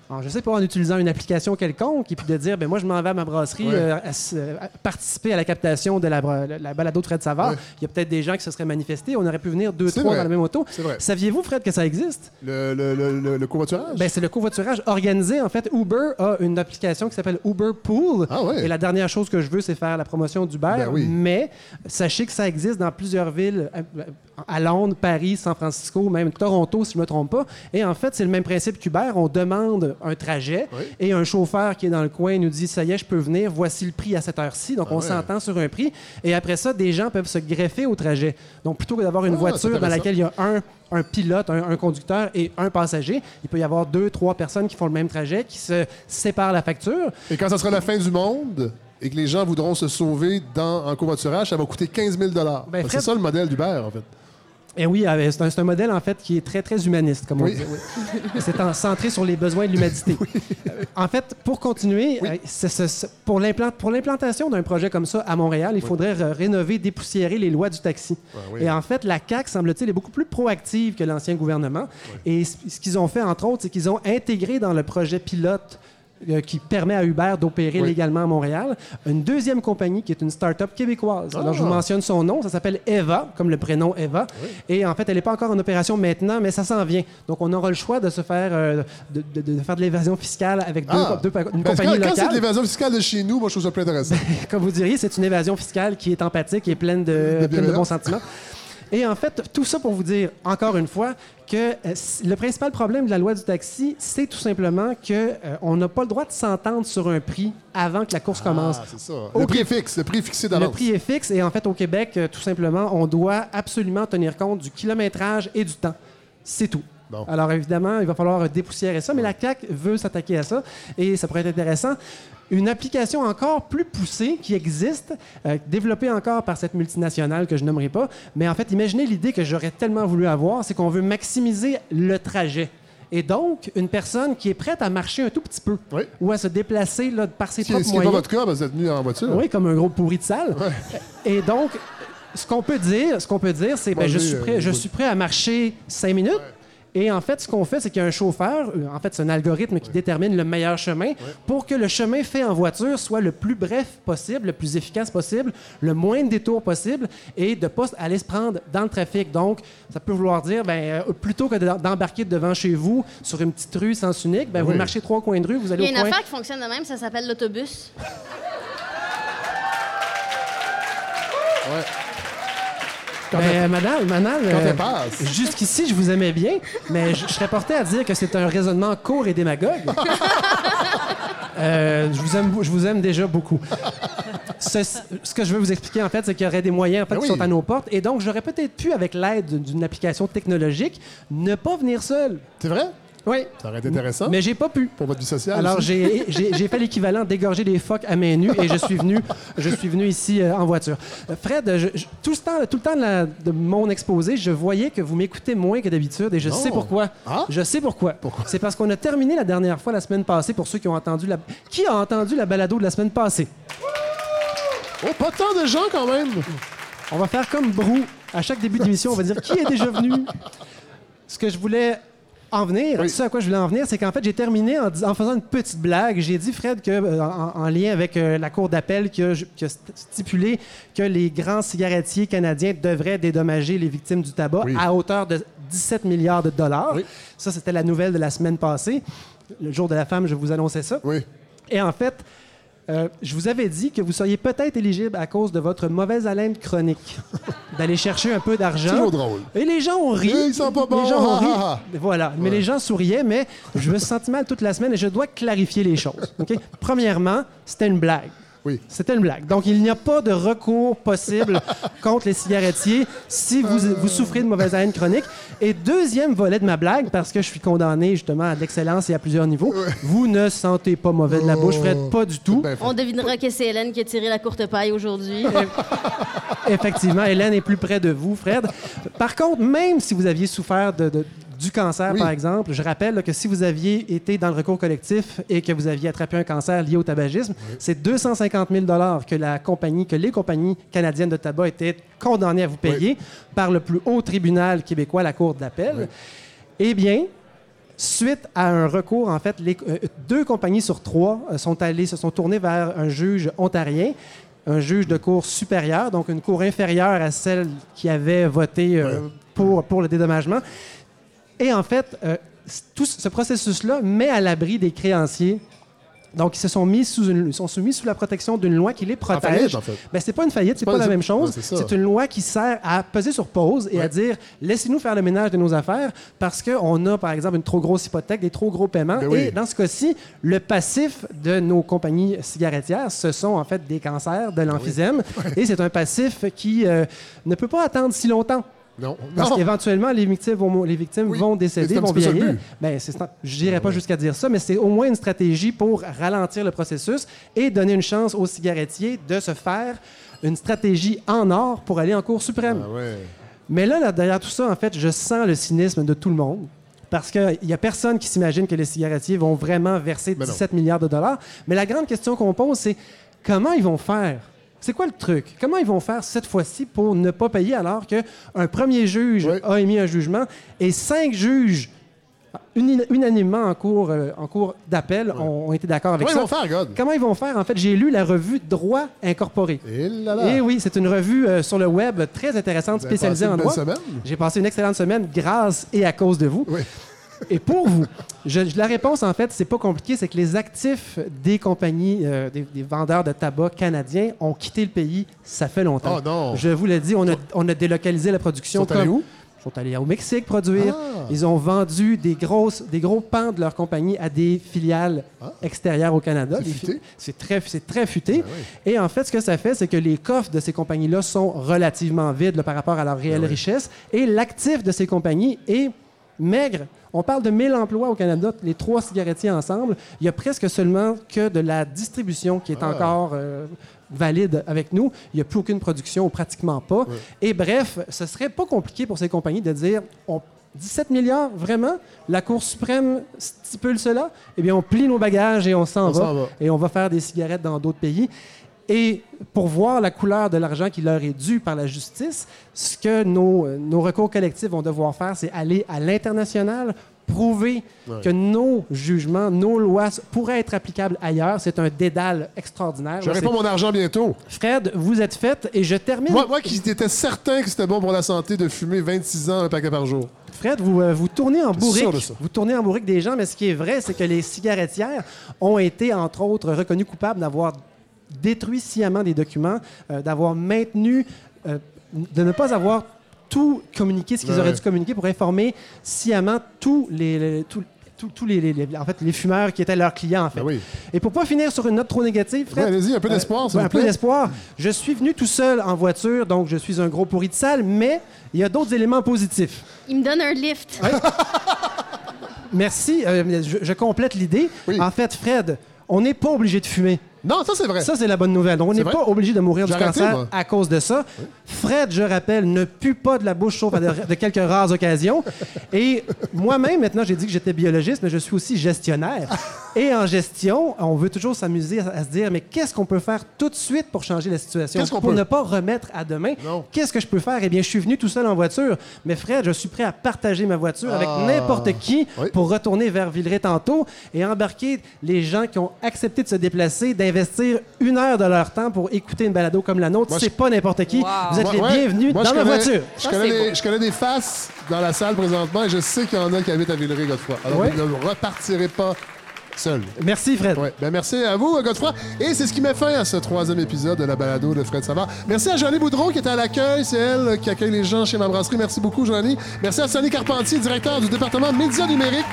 en, je sais pas, en utilisant une application quelconque et puis de dire, ben moi, je m'en vais à ma brasserie Ouais. euh, à participer à la captation de la, bra- la balado de Fred Savard. Ouais. Il y a peut-être des gens qui se seraient manifestés. On aurait pu venir deux, trois vrai. dans la même auto. Saviez-vous, Fred, que ça existe? Le, le, le, le, le covoiturage? Ben, c'est le covoiturage organisé. En fait, Uber a une application qui s'appelle Uber Pool. Ah ouais. Et la dernière chose que je veux, c'est faire la promotion d'Uber. Ben oui. Mais sachez que ça existe dans plusieurs villes, euh, à Londres, Paris, San Francisco, même Toronto, si je ne me trompe pas. Et en fait, c'est le même principe qu'Uber. On demande un trajet Oui. et un chauffeur qui est dans le coin nous dit Ça y est, je peux venir, voici le prix à cette heure-ci. Donc, Ah on ouais. s'entend sur un prix. Et après ça, des gens peuvent se greffer au trajet. Donc, plutôt que d'avoir une Ah, voiture dans laquelle il y a un, un pilote, un, un conducteur et un passager, il peut y avoir deux, trois personnes qui font le même trajet, qui se séparent la facture. Et quand ça sera la fin du monde et que les gens voudront se sauver dans, en covoiturage, ça va coûter 15 000 Ben, C'est ça le modèle d'Uber, en fait. Et oui, euh, c'est un, c'est un modèle en fait qui est très très humaniste, comme on Oui. dit. oui. C'est en- centré sur les besoins de l'humanité. Euh, En fait, pour continuer, euh, pour l'implant- pour l'implantation d'un projet comme ça à Montréal, il faudrait rénover, dépoussiérer les lois du taxi. oui. Et en fait, la CAC semble-t-il est beaucoup plus proactive que l'ancien gouvernement. Et ce qu'ils ont fait entre autres, c'est qu'ils ont intégré dans le projet pilote qui permet à Uber d'opérer Oui. légalement à Montréal, une deuxième compagnie qui est une start-up québécoise. Alors, je vous Ah. mentionne son nom, ça s'appelle Eva, comme le prénom Eva. Et en fait, elle n'est pas encore en opération maintenant, mais ça s'en vient. Donc, on aura le choix de se faire, euh, de, de- de faire de l'évasion fiscale avec deux, Ah. deux- une compagnie quand, quand c'est de l'évasion fiscale de chez nous, moi, je trouve ça plus intéressant. Comme vous diriez, c'est une évasion fiscale qui est empathique et pleine de, pleine de bons sentiments. Et en fait, tout ça pour vous dire, encore une fois, que euh, le principal problème de la loi du taxi, c'est tout simplement qu'on n'a pas le droit de s'entendre sur un prix avant que la course commence. Ah, c'est ça. Au Le prix est fixe, le prix est fixé Le d'avance. prix est fixe et en fait, au Québec, euh, tout simplement, on doit absolument tenir compte du kilométrage et du temps. C'est tout. Bon. Alors évidemment, il va falloir dépoussiérer ça, mais la CAQ veut s'attaquer à ça et ça pourrait être intéressant. Une application encore plus poussée qui existe, euh, développée encore par cette multinationale que je nommerai pas, mais en fait, imaginez l'idée que j'aurais tellement voulu avoir, c'est qu'on veut maximiser le trajet. Et donc, une personne qui est prête à marcher un tout petit peu Oui. ou à se déplacer là, par ses Ce qui propres n'est pas moyens. votre cas, que vous êtes venu en voiture. Oui, comme un gros pourri de salle. Et donc, ce qu'on peut dire, ce qu'on peut dire, c'est ben, je suis prêt, euh, je oui. suis prêt à marcher cinq minutes. Et en fait, ce qu'on fait, c'est qu'il y a un chauffeur, euh, en fait, c'est un algorithme qui détermine le meilleur chemin pour que le chemin fait en voiture soit le plus bref possible, le plus efficace possible, le moins de détours possible et de pas aller se prendre dans le trafic. Donc, ça peut vouloir dire, ben, euh, plutôt que de- d'embarquer devant chez vous sur une petite rue sens unique, ben, vous marchez trois coins de rue, vous allez Il y a au une coin. affaire qui fonctionne de même, ça s'appelle l'autobus. Ouais. Quand Ben, elle- madame, madame, euh, jusqu'ici, je vous aimais bien, mais je, je serais porté à dire que c'est un raisonnement court et démagogue. Euh, je, vous aime, je vous aime déjà beaucoup. Ce, ce que je veux vous expliquer, en fait, c'est qu'il y aurait des moyens en fait, Ben qui sont à nos portes. Et donc, j'aurais peut-être pu, avec l'aide d'une application technologique, ne pas venir seul. C'est vrai? Oui. Ça aurait été intéressant Mais j'ai pas pu. pour votre vie sociale. Alors, j'ai fait l'équivalent d'égorger des phoques à main nue et je suis venu, je suis venu ici euh, en voiture. Euh, Fred, je- je- tout, le temps, tout le temps de, la- de mon exposé, je voyais que vous m'écoutez moins que d'habitude et je Non. sais pourquoi. Ah? Je sais pourquoi? C'est parce qu'on a terminé la dernière fois la semaine passée pour ceux qui ont entendu la... Qui a entendu la balado de la semaine passée? Oh, pas tant de gens quand même! On va faire comme Brou. À chaque début d'émission, on va dire qui est déjà venu? Ce que je voulais en venir, Oui. ce à quoi je voulais en venir, c'est qu'en fait, j'ai terminé en, faisant une petite blague. J'ai dit, Fred, que, euh, en, en lien avec euh, la Cour d'appel qui a, qui a st- stipulé que les grands cigarettiers canadiens devraient dédommager les victimes du tabac Oui. à hauteur de 17 milliards de dollars. Oui. Ça, c'était la nouvelle de la semaine passée. Le jour de la femme, je vous annonçais ça. Oui. Et en fait, euh, je vous avais dit que vous seriez peut-être éligible à cause de votre mauvaise haleine chronique d'aller chercher un peu d'argent. Toujours drôle. Et les gens ont ri. Ils sont pas bons. Les gens ont ri. Voilà. Mais les gens souriaient, mais je me senti mal toute la semaine et je dois clarifier les choses. Premièrement, c'était une blague. Oui. C'était une blague. Donc, il n'y a pas de recours possible contre les cigarettiers si vous, vous souffrez de mauvaise haleine chronique. Et deuxième volet de ma blague, parce que je suis condamné justement à l'excellence et à plusieurs niveaux, vous ne sentez pas mauvais de la bouche, Fred, pas du tout. Ben. On devinera que c'est Hélène qui a tiré la courte paille aujourd'hui. Effectivement, Hélène est plus près de vous, Fred. Par contre, même si vous aviez souffert de, de- du cancer, Oui. par exemple, je rappelle là, que si vous aviez été dans le recours collectif et que vous aviez attrapé un cancer lié au tabagisme, c'est 250 000 que la compagnie, que les compagnies canadiennes de tabac étaient condamnées à vous payer par le plus haut tribunal québécois, la Cour d'appel. Eh bien, Suite à un recours, en fait, les- euh, deux compagnies sur trois euh, sont allées, se sont tournées vers un juge ontarien, un juge de cour supérieure, donc une cour inférieure à celle qui avait voté euh, pour, pour le dédommagement. Et en fait, euh, tout ce processus-là met à l'abri des créanciers. Donc, ils se sont mis sous, une, sont soumis sous la protection d'une loi qui les protège. faillite, en fait. Ben, c'est pas une faillite, c'est pas pas, la même chose. Ouais, c'est une loi qui sert à peser sur pause et à dire laissez-nous faire le ménage de nos affaires parce qu'on a, par exemple, une trop grosse hypothèque, des trop gros paiements. Ben oui. Et dans ce cas-ci, le passif de nos compagnies cigarettières, ce sont en fait des cancers, de l'emphysème. Et c'est un passif qui euh, ne peut pas attendre si longtemps. Non. Parce qu'éventuellement, les victimes vont, les victimes Oui. vont décéder, vont vieillir. Ben, je n'irai pas jusqu'à dire ça, mais c'est au moins une stratégie pour ralentir le processus et donner une chance aux cigarettiers de se faire une stratégie en or pour aller en Cour suprême. Ah ouais. Mais là, là, derrière tout ça, en fait, je sens le cynisme de tout le monde. Parce qu'il n'y a personne qui s'imagine que les cigarettiers vont vraiment verser Ben non. 17 milliards de dollars. Mais la grande question qu'on pose, c'est comment ils vont faire? C'est quoi le truc? Comment ils vont faire cette fois-ci pour ne pas payer alors qu'un premier juge Oui. a émis un jugement et cinq juges unanimement en cours, euh, en cours d'appel ont, été d'accord avec Comment ils ça. vont faire, God? Comment ils vont faire? En fait, j'ai lu la revue Droit incorporé. Et là là. Et oui, c'est une revue euh, sur le web très intéressante, spécialisée en droit. J'ai passé une excellente semaine grâce et à cause de vous. Oui. Et pour vous, je- la réponse, en fait, c'est pas compliqué, c'est que les actifs des compagnies, euh, des, des vendeurs de tabac canadiens ont quitté le pays, ça fait longtemps. Oh non. Je vous l'ai dit, on a, on a délocalisé la production. Ils sont allés comme- où? Ils sont allés au Mexique produire. Ah. Ils ont vendu des, grosses, des gros pans de leur compagnie à des filiales Ah. extérieures au Canada. C'est très, c'est très futé. Ben oui. Et en fait, ce que ça fait, c'est que les coffres de ces compagnies-là sont relativement vides là, par rapport à leur réelle Ben oui. richesse. Et l'actif de ces compagnies est maigre On parle de 1000 emplois au Canada, les trois cigarettiers ensemble. Il y a presque seulement que de la distribution qui est Ah. encore euh, valide avec nous. Il n'y a plus aucune production ou pratiquement pas. Et bref, ce serait pas compliqué pour ces compagnies de dire on, 17 milliards, vraiment? La Cour suprême stipule cela? Eh bien, on plie nos bagages et on s'en On va. s'en va. Et on va faire des cigarettes dans d'autres pays. Et pour voir la couleur de l'argent qui leur est dû par la justice, ce que nos, euh, nos recours collectifs vont devoir faire, c'est aller à l'international, prouver que nos jugements, nos lois pourraient être applicables ailleurs. C'est un dédale extraordinaire. Je réponds mon argent bientôt. Fred, vous êtes fait et je termine. Moi, moi qui étais certain que c'était bon pour la santé de fumer 26 ans un paquet par jour. Fred, vous, euh, vous tournez en bourrique. Vous tournez en bourrique des gens, mais ce qui est vrai, c'est que les cigarettières ont été, entre autres, reconnues coupables d'avoir détruit sciemment des documents, euh, d'avoir maintenu, euh, de ne pas avoir tout communiqué, ce qu'ils Ouais. auraient dû communiquer pour informer sciemment tous les, les- tous- tous- tous les, les- les- en fait, les fumeurs qui étaient leurs clients, en fait. Ben oui. Et pour pas finir sur une note trop négative, Ouais, Fred, Allez-y, un peu d'espoir, s'il Ouais, vous un peu d'espoir. Je suis venu tout seul en voiture, donc je suis un gros pourri de salle, mais il y a d'autres éléments positifs. Il me donne un lift. Merci. euh, je, je complète l'idée. Oui. En fait, Fred, on n'est pas obligé de fumer. Non, ça c'est vrai. Ça, c'est la bonne nouvelle. Donc, on n'est pas obligé de mourir du cancer moi. à cause de ça. Fred, je rappelle, ne pue pas de la bouche sauf à de, de quelques rares occasions. Et moi-même, maintenant, j'ai dit que j'étais biologiste, mais je suis aussi gestionnaire. Et en gestion, on veut toujours s'amuser à, à se dire, mais qu'est-ce qu'on peut faire tout de suite pour changer la situation, pour peut? ne pas remettre à demain? Qu'est-ce que je peux faire? Eh bien, je suis venu tout seul en voiture. Mais Fred, je suis prêt à partager ma voiture avec Ah. n'importe qui Oui. pour retourner vers Villeray tantôt et embarquer les gens qui ont accepté de se déplacer, d'investir une heure de leur temps pour écouter une balado comme la nôtre. Moi, C'est je- pas n'importe qui. Wow. Vous êtes Moi- les ouais. bienvenus Moi, dans ma connais- voiture. Je Ça, connais, des, beau. je connais des faces dans la salle présentement et je sais qu'il y en a qui habitent à Villeray, Godefroy. Alors, Ouais. vous ne repartirez pas seul. Merci, Fred. Ouais. Ben, merci à vous, Godefroy. Et c'est ce qui met fin à ce troisième épisode de la balado de Fred Savard. Merci à Joanie Boudreau qui était à l'accueil. C'est elle qui accueille les gens chez ma brasserie. Merci beaucoup, Joanie. Merci à Sonny Carpentier, directeur du département médias numériques,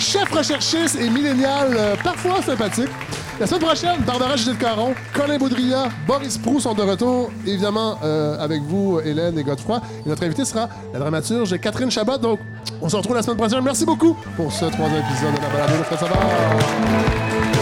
chef recherchiste et millénial, euh, parfois sympathique. La semaine prochaine, Barbara Judith Caron, Colin Baudrillard, Boris Prou sont de retour, évidemment euh, avec vous, Hélène et Godefroy. Et notre invité sera la dramaturge Catherine Chabot. Donc, on se retrouve la semaine prochaine. Merci beaucoup pour ce troisième épisode de la balado de.